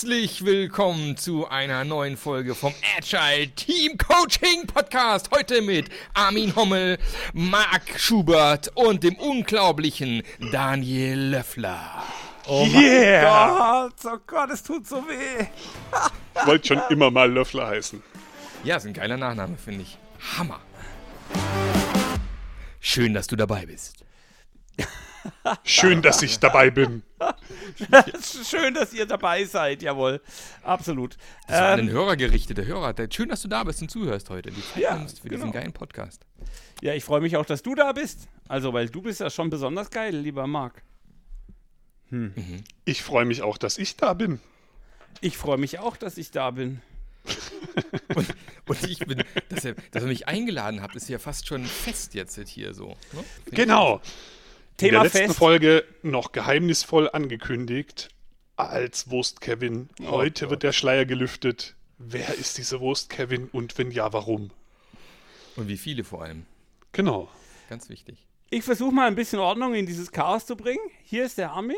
Herzlich willkommen zu einer neuen Folge vom Agile Team Coaching Podcast. Heute mit Armin Hommel, Marc Schubert und dem unglaublichen Daniel Löffler. Oh yeah! Gott, oh Gott, es tut so weh. ich wollte schon immer mal Löffler heißen. Ja, ist ein geiler Nachname, finde ich. Hammer. Schön, dass du dabei bist. Schön, dass ich dabei bin. Schön, dass ihr dabei seid, jawohl. Absolut. Das ist ähm, an den Hörer gerichtet, der Hörer. schön, dass du da bist und zuhörst heute. Die Zeit ja, für genau. diesen geilen Podcast. Ja, ich freue mich auch, dass du da bist. Also, weil du bist ja schon besonders geil, lieber Marc. Hm. Mhm. Ich freue mich auch, dass ich da bin. Ich freue mich auch, dass ich da bin. und, und, ich bin, dass ihr, dass ihr mich eingeladen habt, ist ja fast schon fest jetzt hier so. Ne? Genau. Thema In der letzten fest. Folge noch geheimnisvoll angekündigt als Wurst Kevin. Oh Heute oh wird der Schleier gelüftet. Wer ist diese Wurst Kevin und wenn ja, warum? Und wie viele vor allem. Genau. Ganz wichtig. Ich versuche mal ein bisschen Ordnung in dieses Chaos zu bringen. Hier ist der Armin,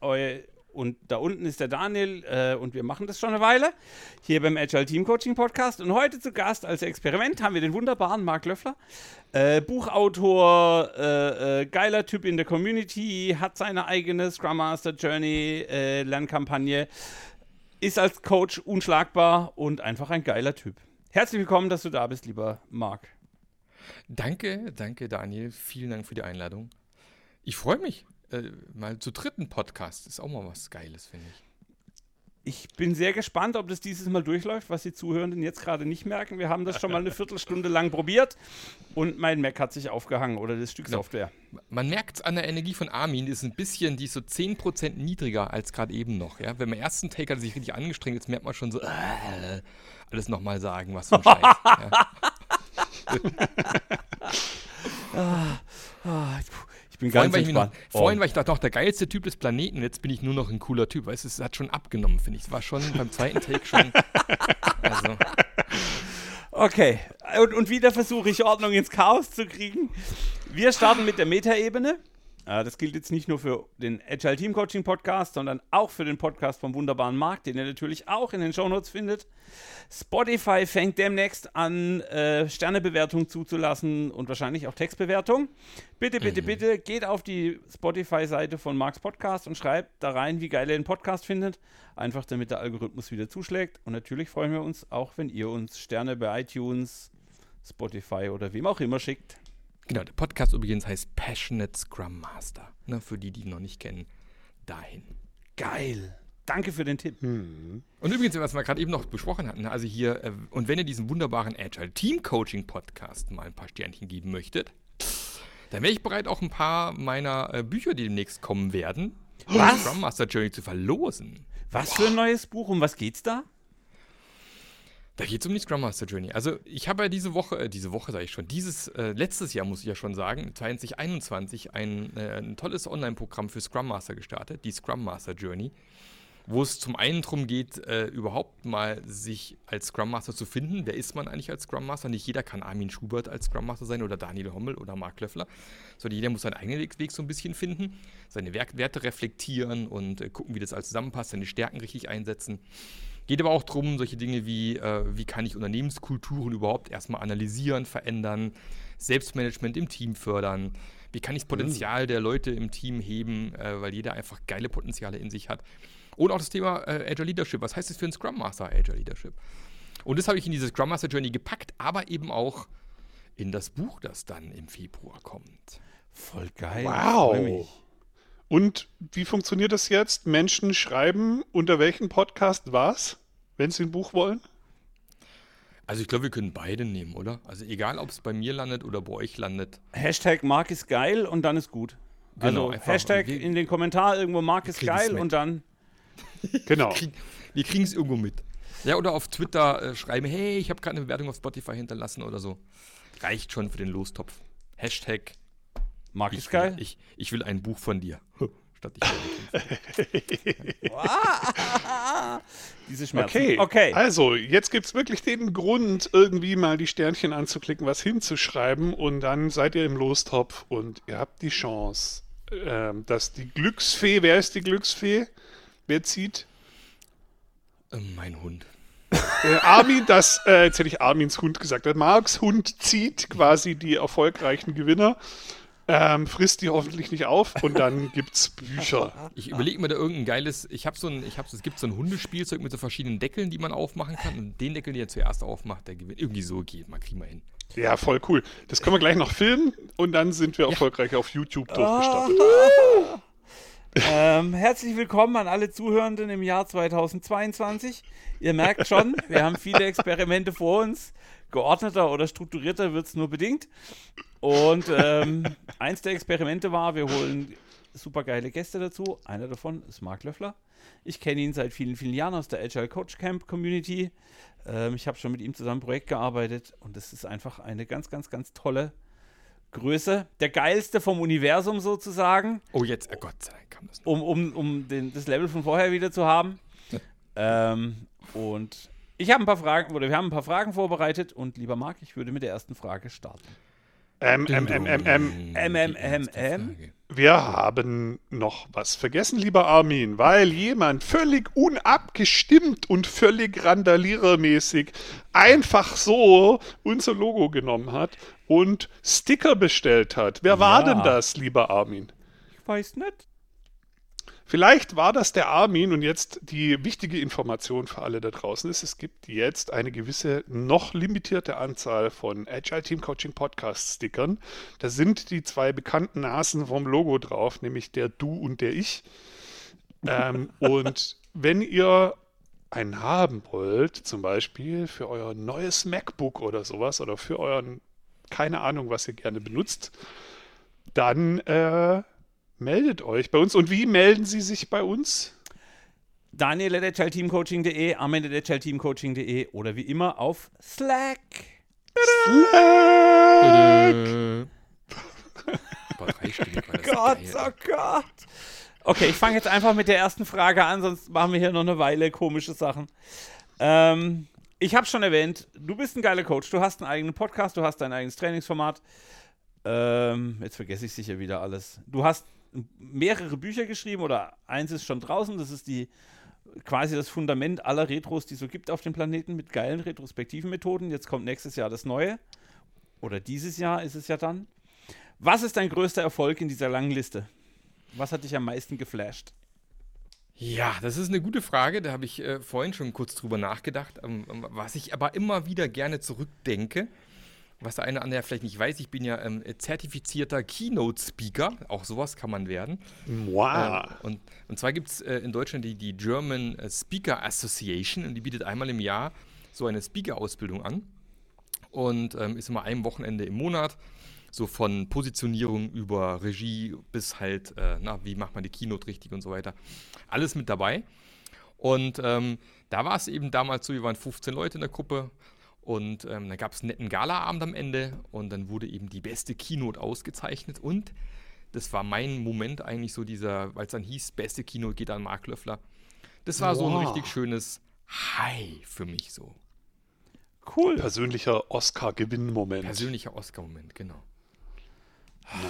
euer und da unten ist der Daniel äh, und wir machen das schon eine Weile hier beim Agile Team Coaching Podcast. Und heute zu Gast als Experiment haben wir den wunderbaren Marc Löffler, äh, Buchautor, äh, äh geiler Typ in der Community, hat seine eigene Scrum Master Journey äh, Lernkampagne, ist als Coach unschlagbar und einfach ein geiler Typ. Herzlich willkommen, dass du da bist, lieber Marc. Danke, danke Daniel, vielen Dank für die Einladung. Ich freue mich äh, mal zu dritten Podcast. Ist auch mal was Geiles, finde ich. Ich bin sehr gespannt, ob das dieses Mal durchläuft, was die Zuhörenden jetzt gerade nicht merken. Wir haben das schon mal eine Viertelstunde lang probiert und mein Mac hat sich aufgehangen oder das Stück genau. Software. Man merkt es an der Energie von Armin, die ist ein bisschen, die ist so 10% niedriger als gerade eben noch. Ja? Wenn man ersten Take hat sich richtig angestrengt, jetzt merkt man schon so, äh, alles nochmal sagen, was für ein Scheiß. ah, ah, bin vorhin ganz entspannt. Noch, vorhin oh. war ich doch noch der geilste Typ des Planeten, jetzt bin ich nur noch ein cooler Typ. Weißt du, es hat schon abgenommen, finde ich. Es war schon beim zweiten Take schon. also. Okay, und, und wieder versuche ich Ordnung ins Chaos zu kriegen. Wir starten mit der Metaebene. Äh, das gilt jetzt nicht nur für den Agile Team Coaching Podcast, sondern auch für den Podcast vom wunderbaren Markt, den ihr natürlich auch in den Shownotes findet. Spotify fängt demnächst an, äh, Sternebewertung zuzulassen und wahrscheinlich auch Textbewertung. Bitte, bitte, mhm. bitte geht auf die Spotify-Seite von Marks Podcast und schreibt da rein, wie geil ihr den Podcast findet. Einfach damit der Algorithmus wieder zuschlägt. Und natürlich freuen wir uns auch, wenn ihr uns Sterne bei iTunes, Spotify oder wem auch immer schickt. Genau, der Podcast übrigens heißt Passionate Scrum Master. Ne, für die, die ihn noch nicht kennen, dahin. Geil. Danke für den Tipp. Hm. Und übrigens, was wir gerade eben noch besprochen hatten, also hier, äh, und wenn ihr diesen wunderbaren Agile Team Coaching Podcast mal ein paar Sternchen geben möchtet, dann wäre ich bereit, auch ein paar meiner äh, Bücher, die demnächst kommen werden, was? Scrum Master Journey zu verlosen. Was Boah. für ein neues Buch? Um was geht's da? Da geht es um die Scrum Master Journey. Also ich habe ja diese Woche, äh, diese Woche sage ich schon, dieses, äh, letztes Jahr muss ich ja schon sagen, 2021, ein, äh, ein tolles Online-Programm für Scrum Master gestartet, die Scrum Master Journey, wo es zum einen darum geht, äh, überhaupt mal sich als Scrum Master zu finden. Wer ist man eigentlich als Scrum Master? Nicht jeder kann Armin Schubert als Scrum Master sein oder Daniel Hommel oder Mark Löffler, sondern jeder muss seinen eigenen Weg so ein bisschen finden, seine Werte reflektieren und äh, gucken, wie das alles zusammenpasst, seine Stärken richtig einsetzen. Geht aber auch darum, solche Dinge wie, äh, wie kann ich Unternehmenskulturen überhaupt erstmal analysieren, verändern, Selbstmanagement im Team fördern, wie kann ich das Potenzial mhm. der Leute im Team heben, äh, weil jeder einfach geile Potenziale in sich hat. Und auch das Thema äh, Agile Leadership. Was heißt das für ein Scrum Master Agile Leadership? Und das habe ich in diese Scrum Master Journey gepackt, aber eben auch in das Buch, das dann im Februar kommt. Voll geil. Wow. Und wie funktioniert das jetzt? Menschen schreiben, unter welchem Podcast was, wenn sie ein Buch wollen? Also ich glaube, wir können beide nehmen, oder? Also egal, ob es bei mir landet oder bei euch landet. Hashtag Mark ist geil und dann ist gut. Genau, also Hashtag in den Kommentar irgendwo Mark ist geil und dann. Genau. wir kriegen es irgendwo mit. Ja, oder auf Twitter äh, schreiben, hey, ich habe gerade eine Bewertung auf Spotify hinterlassen oder so. Reicht schon für den Lostopf. Hashtag Mark ist geil. Ich, ich will ein Buch von dir. Statt ich Diese Schmerzen. Okay. okay. Also, jetzt gibt es wirklich den Grund, irgendwie mal die Sternchen anzuklicken, was hinzuschreiben und dann seid ihr im Lostopf und ihr habt die Chance, ähm, dass die Glücksfee, wer ist die Glücksfee? Wer zieht? Äh, mein Hund. Äh, Armin, das, äh, jetzt hätte ich Armins Hund gesagt. Marks Hund zieht quasi die erfolgreichen Gewinner, ähm, frisst die hoffentlich nicht auf und dann gibt's Bücher. Ich überlege mir da irgendein geiles, ich habe so ein, ich habe es gibt so ein Hundespielzeug mit so verschiedenen Deckeln, die man aufmachen kann und den Deckel, den er zuerst aufmacht, der gewinnt. Irgendwie so geht, mal kriegen wir hin. Ja, voll cool. Das können wir gleich noch filmen und dann sind wir ja. erfolgreich auf YouTube durchgestartet. ähm, herzlich willkommen an alle Zuhörenden im Jahr 2022. Ihr merkt schon, wir haben viele Experimente vor uns. Geordneter oder strukturierter wird es nur bedingt. Und ähm, eins der Experimente war, wir holen super geile Gäste dazu. Einer davon ist Marc Löffler. Ich kenne ihn seit vielen, vielen Jahren aus der Agile Coach Camp Community. Ähm, ich habe schon mit ihm zusammen ein Projekt gearbeitet und es ist einfach eine ganz, ganz, ganz tolle Größe. Der geilste vom Universum sozusagen. Oh, jetzt, oh Gott sei Dank kam das. Noch. Um, um, um den, das Level von vorher wieder zu haben. ähm, und ich habe ein paar Fragen, oder wir haben ein paar Fragen vorbereitet und lieber Marc, ich würde mit der ersten Frage starten. Ähm, ähm, ähm, ähm, ähm, ähm, ähm, ähm, ähm. Wir haben noch was vergessen, lieber Armin, weil jemand völlig unabgestimmt und völlig randalierermäßig einfach so unser Logo genommen hat und Sticker bestellt hat. Wer war denn das, lieber Armin? Ich weiß nicht. Vielleicht war das der Armin und jetzt die wichtige Information für alle da draußen ist, es gibt jetzt eine gewisse noch limitierte Anzahl von Agile Team Coaching Podcast Stickern. Da sind die zwei bekannten Nasen vom Logo drauf, nämlich der Du und der Ich. ähm, und wenn ihr einen haben wollt, zum Beispiel für euer neues MacBook oder sowas oder für euren, keine Ahnung, was ihr gerne benutzt, dann äh, meldet euch bei uns. Und wie melden Sie sich bei uns? Daniel at agilteamcoaching.de, Armin at agilteamcoaching.de oder wie immer auf Slack. Slack! Boah, Gott, oh Gott. Okay, ich fange jetzt einfach mit der ersten Frage an, sonst machen wir hier noch eine Weile komische Sachen. Ähm, ich habe schon erwähnt, du bist ein geiler Coach, du hast einen eigenen Podcast, du hast dein eigenes Trainingsformat. Ähm, jetzt vergesse ich sicher wieder alles. Du hast mehrere Bücher geschrieben oder eins ist schon draußen. Das ist die quasi das Fundament aller Retros, die es so gibt auf dem Planeten mit geilen retrospektiven Methoden. Jetzt kommt nächstes Jahr das Neue. Oder dieses Jahr ist es ja dann. Was ist dein größter Erfolg in dieser langen Liste? Was hat dich am meisten geflasht? Ja, das ist eine gute Frage. Da habe ich äh, vorhin schon kurz drüber nachgedacht. Ähm, was ich aber immer wieder gerne zurückdenke, was der eine oder andere vielleicht nicht weiß, ich bin ja ähm, zertifizierter Keynote-Speaker. Auch sowas kann man werden. Wow. Ähm, und, und zwar gibt es äh, in Deutschland die, die German äh, Speaker Association und die bietet einmal im Jahr so eine Speaker-Ausbildung an. Und ähm, ist immer ein Wochenende im Monat. So von Positionierung über Regie bis halt, äh, na, wie macht man die Keynote richtig und so weiter. Alles mit dabei. Und ähm, da war es eben damals so, wir waren 15 Leute in der Gruppe und ähm, dann gab es einen netten Galaabend am Ende und dann wurde eben die beste Keynote ausgezeichnet. Und das war mein Moment eigentlich so dieser, weil es dann hieß, beste Keynote geht an Mark Löffler. Das war wow. so ein richtig schönes Hi für mich so. Cool. Persönlicher Oscar-Gewinn-Moment. Persönlicher Oscar-Moment, genau.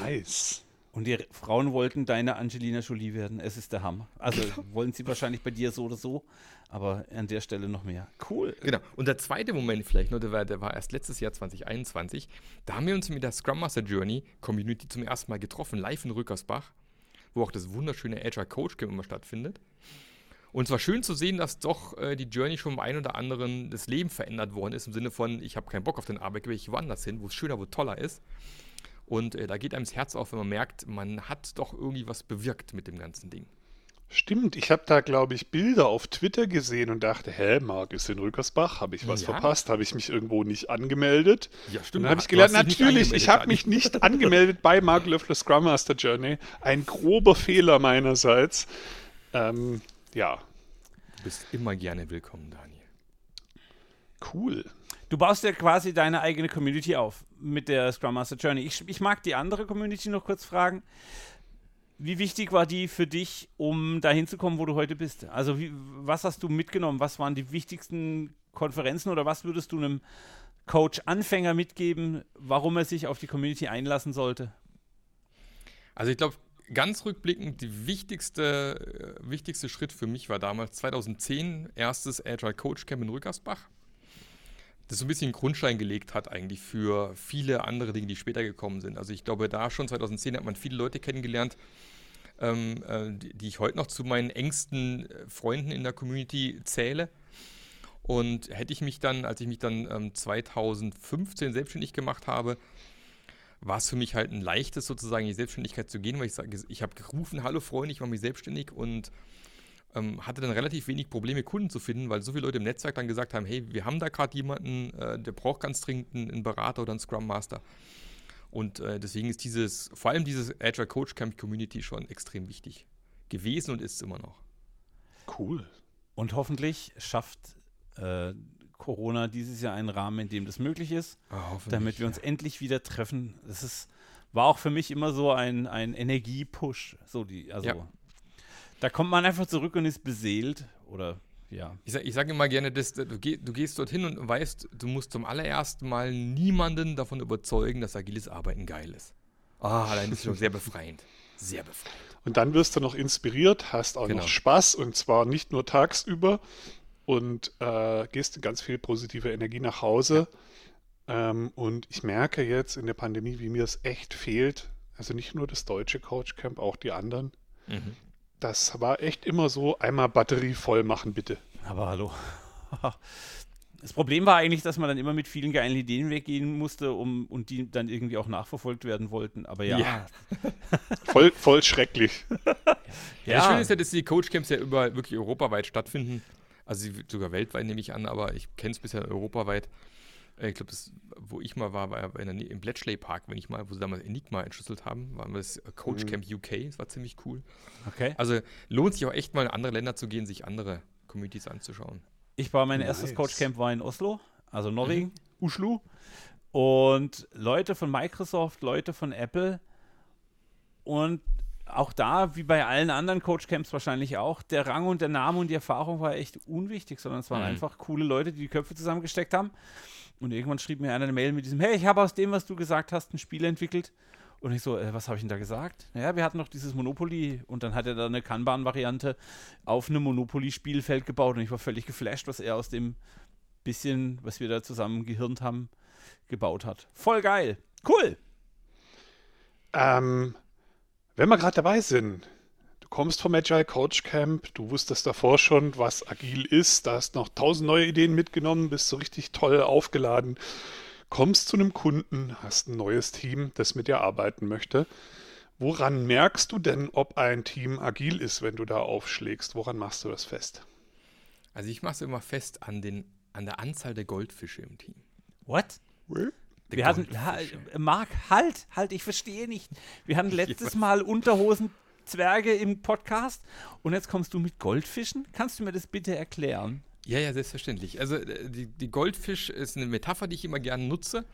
Nice. Und die Frauen wollten deine Angelina Jolie werden. Es ist der Hammer. Also wollen sie wahrscheinlich bei dir so oder so, aber an der Stelle noch mehr. Cool. Genau. Und der zweite Moment vielleicht noch, der war, der war erst letztes Jahr 2021. Da haben wir uns mit der Scrum Master Journey Community zum ersten Mal getroffen, live in Rückersbach, wo auch das wunderschöne Agile Coach Camp immer stattfindet. Und es war schön zu sehen, dass doch äh, die Journey schon beim einen oder anderen das Leben verändert worden ist, im Sinne von, ich habe keinen Bock auf den Arbeitgeber, ich woanders hin, wo es schöner, wo toller ist. Und äh, da geht einem das Herz auf, wenn man merkt, man hat doch irgendwie was bewirkt mit dem ganzen Ding. Stimmt, ich habe da, glaube ich, Bilder auf Twitter gesehen und dachte, hä, Marc ist in Rückersbach, habe ich was ja. verpasst? Habe ich mich irgendwo nicht angemeldet? Ja, stimmt. dann habe ich gelernt, natürlich, ich habe mich nicht angemeldet bei Mark Löffler Scrum Master Journey. Ein grober Fehler meinerseits. Ähm, ja. Du bist immer gerne willkommen, Daniel. Cool. Du baust ja quasi deine eigene Community auf mit der Scrum Master Journey. Ich, ich mag die andere Community noch kurz fragen. Wie wichtig war die für dich, um dahin zu kommen, wo du heute bist? Also, wie, was hast du mitgenommen? Was waren die wichtigsten Konferenzen oder was würdest du einem Coach-Anfänger mitgeben, warum er sich auf die Community einlassen sollte? Also, ich glaube, ganz rückblickend, die wichtigste, äh, wichtigste Schritt für mich war damals 2010 erstes Agile Coach Camp in Rückersbach. Das so ein bisschen Grundstein gelegt hat eigentlich für viele andere Dinge, die später gekommen sind. Also ich glaube, da schon 2010 hat man viele Leute kennengelernt, ähm, äh, die, die, ich heute noch zu meinen engsten äh, Freunden in der Community zähle. Und hätte ich mich dann, als ich mich dann ähm, 2015 selbstständig gemacht habe, war es für mich halt ein leichtes, sozusagen in die Selbstständigkeit zu gehen, weil ich sage, ich habe gerufen, hallo Freunde, ich mache mich selbstständig und ähm, hatte dann relativ wenig Probleme, Kunden zu finden, weil so viele Leute im Netzwerk dann gesagt haben, hey, wir haben da gerade jemanden, äh, der braucht ganz dringend einen, einen, Berater oder einen Scrum Master. Und äh, deswegen ist dieses, vor allem dieses Agile Coach Camp Community schon extrem wichtig gewesen und ist es immer noch. Cool. Und hoffentlich schafft äh, Corona dieses Jahr einen Rahmen, in dem das möglich ist, oh, damit wir uns ja. endlich wieder treffen. Das ist, war auch für mich immer so ein, ein Energiepush. So die, also ja. Da kommt man einfach zurück und ist beseelt oder ja. Ich sage sag immer gerne, dass, du, geh, du, gehst dorthin und weißt, du musst zum allerersten Mal niemanden davon überzeugen, dass agiles Arbeiten geil ist. Ah, allein das ist schon sehr befreiend. Sehr befreiend. Und dann wirst du noch inspiriert, hast auch genau. noch Spaß und zwar nicht nur tagsüber, und äh, gehst ganz viel positive Energie nach Hause. Ähm, und ich merke jetzt in der Pandemie, wie mir es echt fehlt. Also nicht nur das deutsche Coachcamp, auch die anderen. Mhm. Das war echt immer so, einmal Batterie voll machen, bitte. Aber hallo. Das Problem war eigentlich, dass man dann immer mit vielen geilen Ideen weggehen musste um, und die dann irgendwie auch nachverfolgt werden wollten. Aber ja. ja. voll, voll schrecklich. ja. ja. Das Schöne ist ja, dass die Coachcamps ja überall wirklich europaweit stattfinden. Also sogar weltweit nehme ich an, aber ich kenne es bisher europaweit. Äh, ich glaube, wo ich mal war, war in der, im Bletchley Park, wenn ich mal, wo sie damals Enigma entschlüsselt haben, waren wir das Coach Camp mhm. UK, das war ziemlich cool. Okay. Also lohnt sich auch echt mal in andere Länder zu gehen, sich andere Communities anzuschauen. Ich war, mein nice. erstes Coach Camp war in Oslo, also Norwegen, mhm. Uslu. Und Leute von Microsoft, Leute von Apple und auch da, wie bei allen anderen Coachcamps wahrscheinlich auch, der Rang und der Name und die Erfahrung war echt unwichtig, sondern es waren mhm. einfach coole Leute, die die Köpfe zusammengesteckt haben. Und irgendwann schrieb mir einer eine Mail mit diesem, hey, ich habe aus dem, was du gesagt hast, ein Spiel entwickelt. Und ich so, äh, was habe ich denn da gesagt? Naja, wir hatten noch dieses Monopoly und dann hat er da eine Kanban-Variante auf einem Monopoly-Spielfeld gebaut und ich war völlig geflasht, was er aus dem bisschen, was wir da zusammen gehirnt haben, gebaut hat. Voll geil. Cool. Ähm, wenn wir gerade dabei sind, kommst vom Agile Coach Camp, du wusstest davor schon, was agil ist, da hast noch tausend neue Ideen mitgenommen, bist so richtig toll aufgeladen, kommst zu einem Kunden, hast ein neues Team, das mit dir arbeiten möchte. Woran merkst du denn, ob ein Team agil ist, wenn du da aufschlägst? Woran machst du das fest? Also ich mache es immer fest an, den, an der Anzahl der Goldfische im Team. What? Wir hatten, Marc, halt, halt, ich verstehe nicht. Wir hatten letztes Mal Unterhosenzwerge im Podcast und jetzt kommst du mit Goldfischen. Kannst du mir das bitte erklären? Ja, ja, selbstverständlich. Also äh, die, die Goldfisch ist eine Metapher, die ich immer gerne nutze.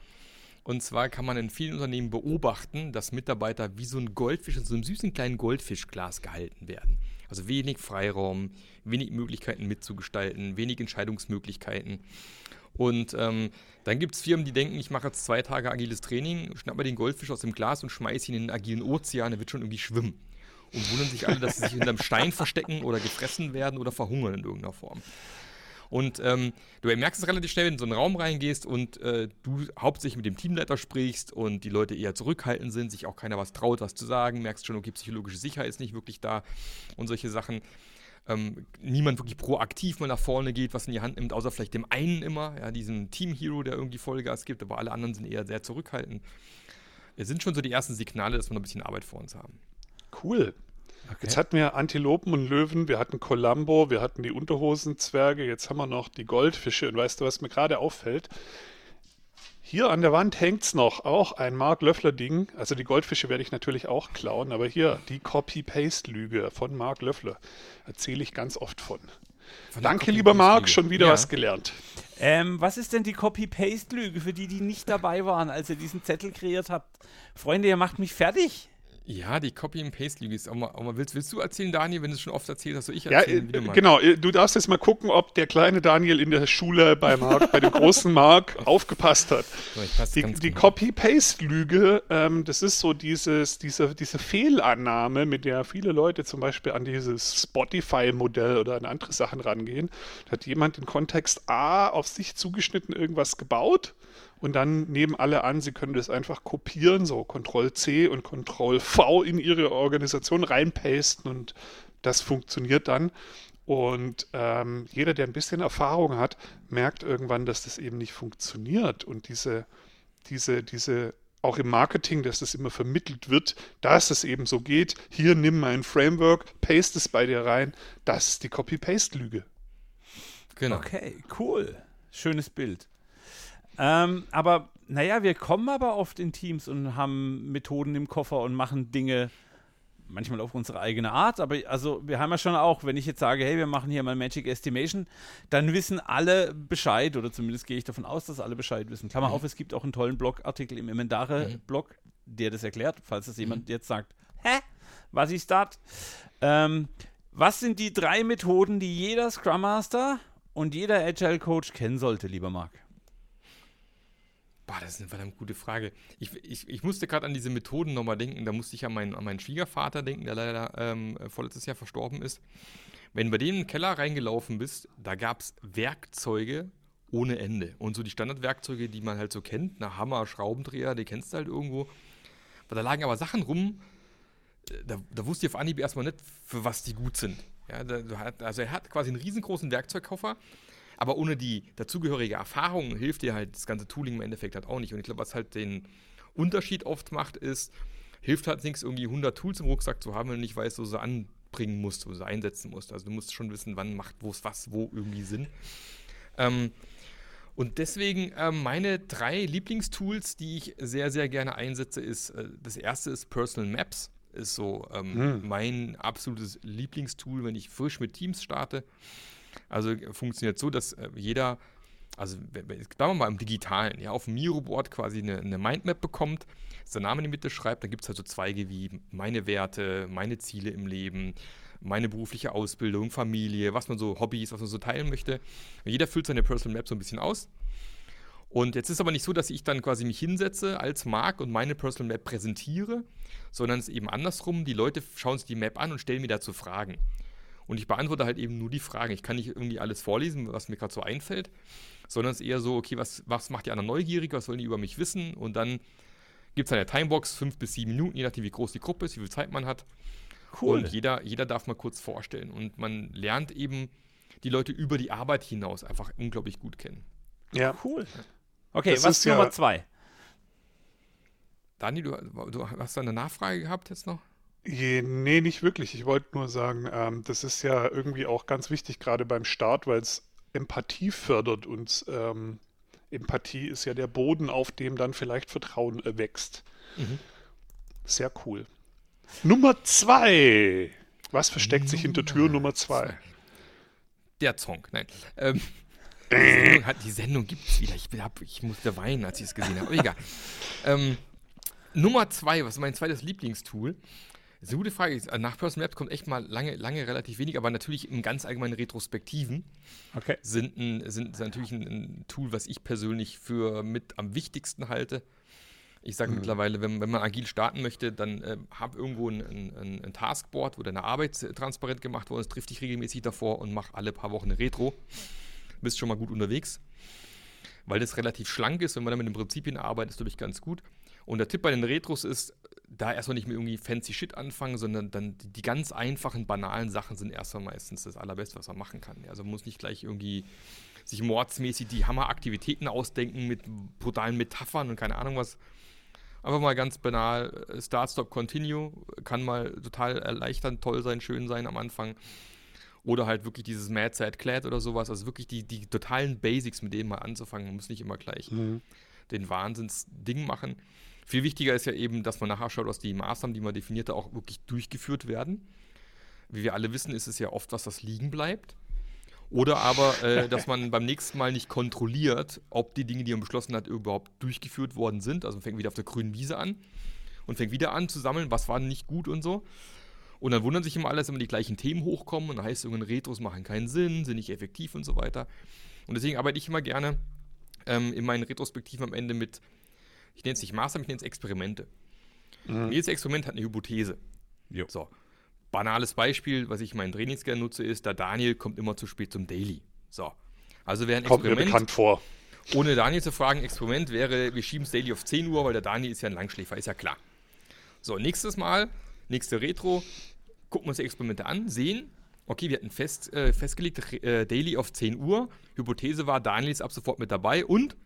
Und zwar kann man in vielen Unternehmen beobachten, dass Mitarbeiter wie so ein Goldfisch in so einem süßen kleinen Goldfischglas gehalten werden. Also wenig Freiraum, wenig Möglichkeiten mitzugestalten, wenig Entscheidungsmöglichkeiten. Und ähm, dann gibt es Firmen, die denken, ich mache jetzt zwei Tage agiles Training, schnapp mal den Goldfisch aus dem Glas und schmeiße ihn in den agilen Ozean, der wird schon irgendwie schwimmen. Und wundern sich alle, dass sie sich hinterm Stein verstecken oder gefressen werden oder verhungern in irgendeiner Form. Und ähm, du merkst es relativ schnell, wenn du in so einen Raum reingehst und äh, du hauptsächlich mit dem Teamleiter sprichst und die Leute eher zurückhaltend sind, sich auch keiner was traut, was zu sagen, merkst schon, okay, psychologische Sicherheit ist nicht wirklich da und solche Sachen ähm, niemand wirklich proaktiv mal nach vorne geht, was in die Hand nimmt, außer vielleicht dem einen immer, ja, diesem Team-Hero, der irgendwie Vollgas gibt, aber alle anderen sind eher sehr zurückhaltend. Es sind schon so die ersten Signale, dass wir noch ein bisschen Arbeit vor uns haben. Cool. Okay. Jetzt hatten wir Antilopen und Löwen, wir hatten Columbo, wir hatten die Unterhosenzwerge, jetzt haben wir noch die Goldfische. Und weißt du, was mir gerade auffällt? Hier an der Wand hängt es noch, auch ein Mark Löffler-Ding. Also die Goldfische werde ich natürlich auch klauen, aber hier die Copy-Paste-Lüge von Mark Löffler erzähle ich ganz oft von. von Danke, lieber Mark, schon wieder ja. was gelernt. Ähm, was ist denn die Copy-Paste-Lüge für die, die nicht dabei waren, als ihr diesen Zettel kreiert habt? Freunde, ihr macht mich fertig. Ja, die Copy and Paste Lüge ist auch mal, auch mal willst, willst du erzählen, Daniel, wenn du es schon oft erzählt hast, so ich erzählen, ja, äh, Genau, äh, du darfst jetzt mal gucken, ob der kleine Daniel in der Schule bei Mark, bei dem großen Mark aufgepasst hat. So, die, die Copy Paste Lüge, ähm, das ist so dieses, diese, diese Fehlannahme, mit der viele Leute zum Beispiel an dieses Spotify Modell oder an andere Sachen rangehen. Da hat jemand in Kontext A auf sich zugeschnitten irgendwas gebaut und dann nehmen alle an, sie können das einfach kopieren, so Ctrl-C und Ctrl-V in ihre Organisation reinpasten und das funktioniert dann. Und ähm, jeder, der ein bisschen Erfahrung hat, merkt irgendwann, dass das eben nicht funktioniert. Und diese, diese, diese, auch im Marketing, dass das immer vermittelt wird, dass es eben so geht. Hier nimm mein Framework, paste es bei dir rein. Das ist die Copy-Paste-Lüge. Genau. Okay, cool. Schönes Bild. Ähm, aber naja, wir kommen aber oft in Teams und haben Methoden im Koffer und machen Dinge manchmal auf unsere eigene Art, aber also wir haben ja schon auch, wenn ich jetzt sage, hey, wir machen hier mal Magic Estimation, dann wissen alle Bescheid oder zumindest gehe ich davon aus, dass alle Bescheid wissen. Klammer mhm. auf, es gibt auch einen tollen Blogartikel im Emendare-Blog, mhm. der das erklärt, falls das jemand mhm. jetzt sagt, hä, was ist das? Ähm, was sind die drei Methoden, die jeder Scrum Master und jeder Agile Coach kennen sollte, lieber Marc? Boah, das ist eine verdammt gute Frage. Ich, ich, ich musste gerade an diese Methoden nochmal denken. Da musste ich an meinen, an meinen Schwiegervater denken, der leider ähm, vorletztes Jahr verstorben ist. Wenn du bei dem in den Keller reingelaufen bist, da gab es Werkzeuge ohne Ende. Und so die Standardwerkzeuge, die man halt so kennt, eine Hammer, Schraubendreher, die kennst du halt irgendwo. Da lagen aber Sachen rum, äh, da, da wusste ich auf Anhieb erstmal nicht, für was die gut sind. Ja, da, also er hat quasi einen riesengroßen Werkzeugkoffer aber ohne die dazugehörige Erfahrung hilft dir halt das ganze Tooling im Endeffekt halt auch nicht. Und ich glaube, was halt den Unterschied oft macht, ist, hilft halt nichts, irgendwie 100 Tools im Rucksack zu haben, wenn du nicht weißt, wo du sie anbringen musst, wo du sie einsetzen musst. Also du musst schon wissen, wann macht wo es was, wo irgendwie Sinn. Ähm, und deswegen äh, meine drei Lieblingstools, die ich sehr, sehr gerne einsetze, ist, äh, das erste ist Personal Maps. Ist so ähm, hm. mein absolutes Lieblingstool, wenn ich frisch mit Teams starte. Also funktioniert so, dass äh, jeder, also sagen wir mal im Digitalen, ja, auf dem Miro-Board quasi eine, eine Mindmap bekommt, seinen Namen in die Mitte schreibt, dann gibt es halt so Zweige wie meine Werte, meine Ziele im Leben, meine berufliche Ausbildung, Familie, was man so, Hobbys, was man so teilen möchte. Jeder füllt seine Personal Map so ein bisschen aus. Und jetzt ist aber nicht so, dass ich dann quasi mich hinsetze als Mark und meine Personal Map präsentiere, sondern es ist eben andersrum. Die Leute schauen sich die Map an und stellen mir dazu Fragen. Und ich beantworte halt eben nur die Fragen. Ich kann nicht irgendwie alles vorlesen, was mir gerade so einfällt, sondern es ist eher so, okay, was, was macht die anderen neugierig, was wollen die über mich wissen? Und dann gibt es eine Timebox, fünf bis sieben Minuten, je nachdem, wie groß die Gruppe ist, wie viel Zeit man hat. Cool. Und jeder, jeder darf mal kurz vorstellen. Und man lernt eben die Leute über die Arbeit hinaus einfach unglaublich gut kennen. Ja. Cool. Okay, das was ist Nummer ja zwei? Dani, du, du hast da eine Nachfrage gehabt jetzt noch? Je, nee, nicht wirklich. Ich wollte nur sagen, ähm, das ist ja irgendwie auch ganz wichtig, gerade beim Start, weil es Empathie fördert und ähm, Empathie ist ja der Boden, auf dem dann vielleicht Vertrauen äh, wächst. Mhm. Sehr cool. Nummer zwei. Was versteckt Nummer sich hinter Tür Nummer zwei? Der Zong, nein. Ähm, die Sendung, hat, die Sendung gibt es wieder. Ich, hab, ich musste weinen, als ich es gesehen habe. Aber egal. ähm, Nummer zwei, was ist mein zweites Lieblingstool? Das ist eine gute Frage. Äh, nach Personal Maps kommt echt mal lange, lange relativ wenig, aber natürlich im ganz allgemeinen Retrospektiven okay. sind, ein, sind natürlich ein, ein, Tool, was ich persönlich für mit am wichtigsten halte. Ich sage mhm. mittlerweile, wenn, wenn, man agil starten möchte, dann äh, hab irgendwo ein, ein, ein, Taskboard, wo deine Arbeit transparent gemacht wurde, triff dich regelmäßig davor und mach alle paar Wochen eine Retro. Bist schon mal gut unterwegs. Weil das relativ schlank ist, wenn man dann mit den Prinzipien arbeitet, ist glaube ich ganz gut. Und der Tipp bei den Retros ist, da erstmal nicht mehr irgendwie fancy Shit anfangen, sondern dann die, die, ganz einfachen, banalen Sachen sind erstmal meistens das Allerbeste, was man machen kann. Also man muss nicht gleich irgendwie sich mordsmäßig die Hammeraktivitäten ausdenken mit brutalen Metaphern und keine Ahnung was. Einfach mal ganz banal, äh, Start, Stop, Continue kann mal total erleichternd, toll sein, schön sein am Anfang. Oder halt wirklich dieses Mad, Sad, Clad oder sowas. Also wirklich die, die totalen Basics, mit denen mal anzufangen. Man muss nicht immer gleich mhm. den Wahnsinnsding machen. Viel wichtiger ist ja eben, dass man nachher schaut, dass die Maßnahmen, die man definiert, auch wirklich durchgeführt werden. Wie wir alle wissen, ist es ja oft was, das liegen bleibt. Oder aber, äh, dass man beim nächsten Mal nicht kontrolliert, ob die Dinge, die man beschlossen hat, überhaupt durchgeführt worden sind. Also man fängt wieder auf der grünen Wiese an. und fängt wieder an zu sammeln, was war nicht gut und so. Und dann wundern sich immer alle, dass immer die gleichen Themen hochkommen und dann heißt irgendwann Retros machen keinen Sinn, sind nicht effektiv und so weiter. Und deswegen arbeite ich immer gerne ähm, in meinen Retrospektiven am Ende mit, ich nenne es nicht Maßnahmen, ich nenne es Experimente. Mhm. Jedes Experiment hat eine Hypothese. Jo. So. Banales Beispiel, was ich in meinen Trainings gerne nutze, ist, der Daniel kommt immer zu spät zum Daily. So. Also wäre ein kommt Experiment. Mir bekannt vor. Ohne Daniel zu fragen, Experiment wäre, wir schieben es Daily auf 10 Uhr, weil der Daniel ist ja ein Langschläfer, ist ja klar. So, nächstes Mal, nächste Retro, gucken wir uns die Experimente an, sehen, okay, wir hatten fest, äh, festgelegt, äh, Daily auf 10 Uhr. Hypothese war, Daniel ist ab sofort mit dabei und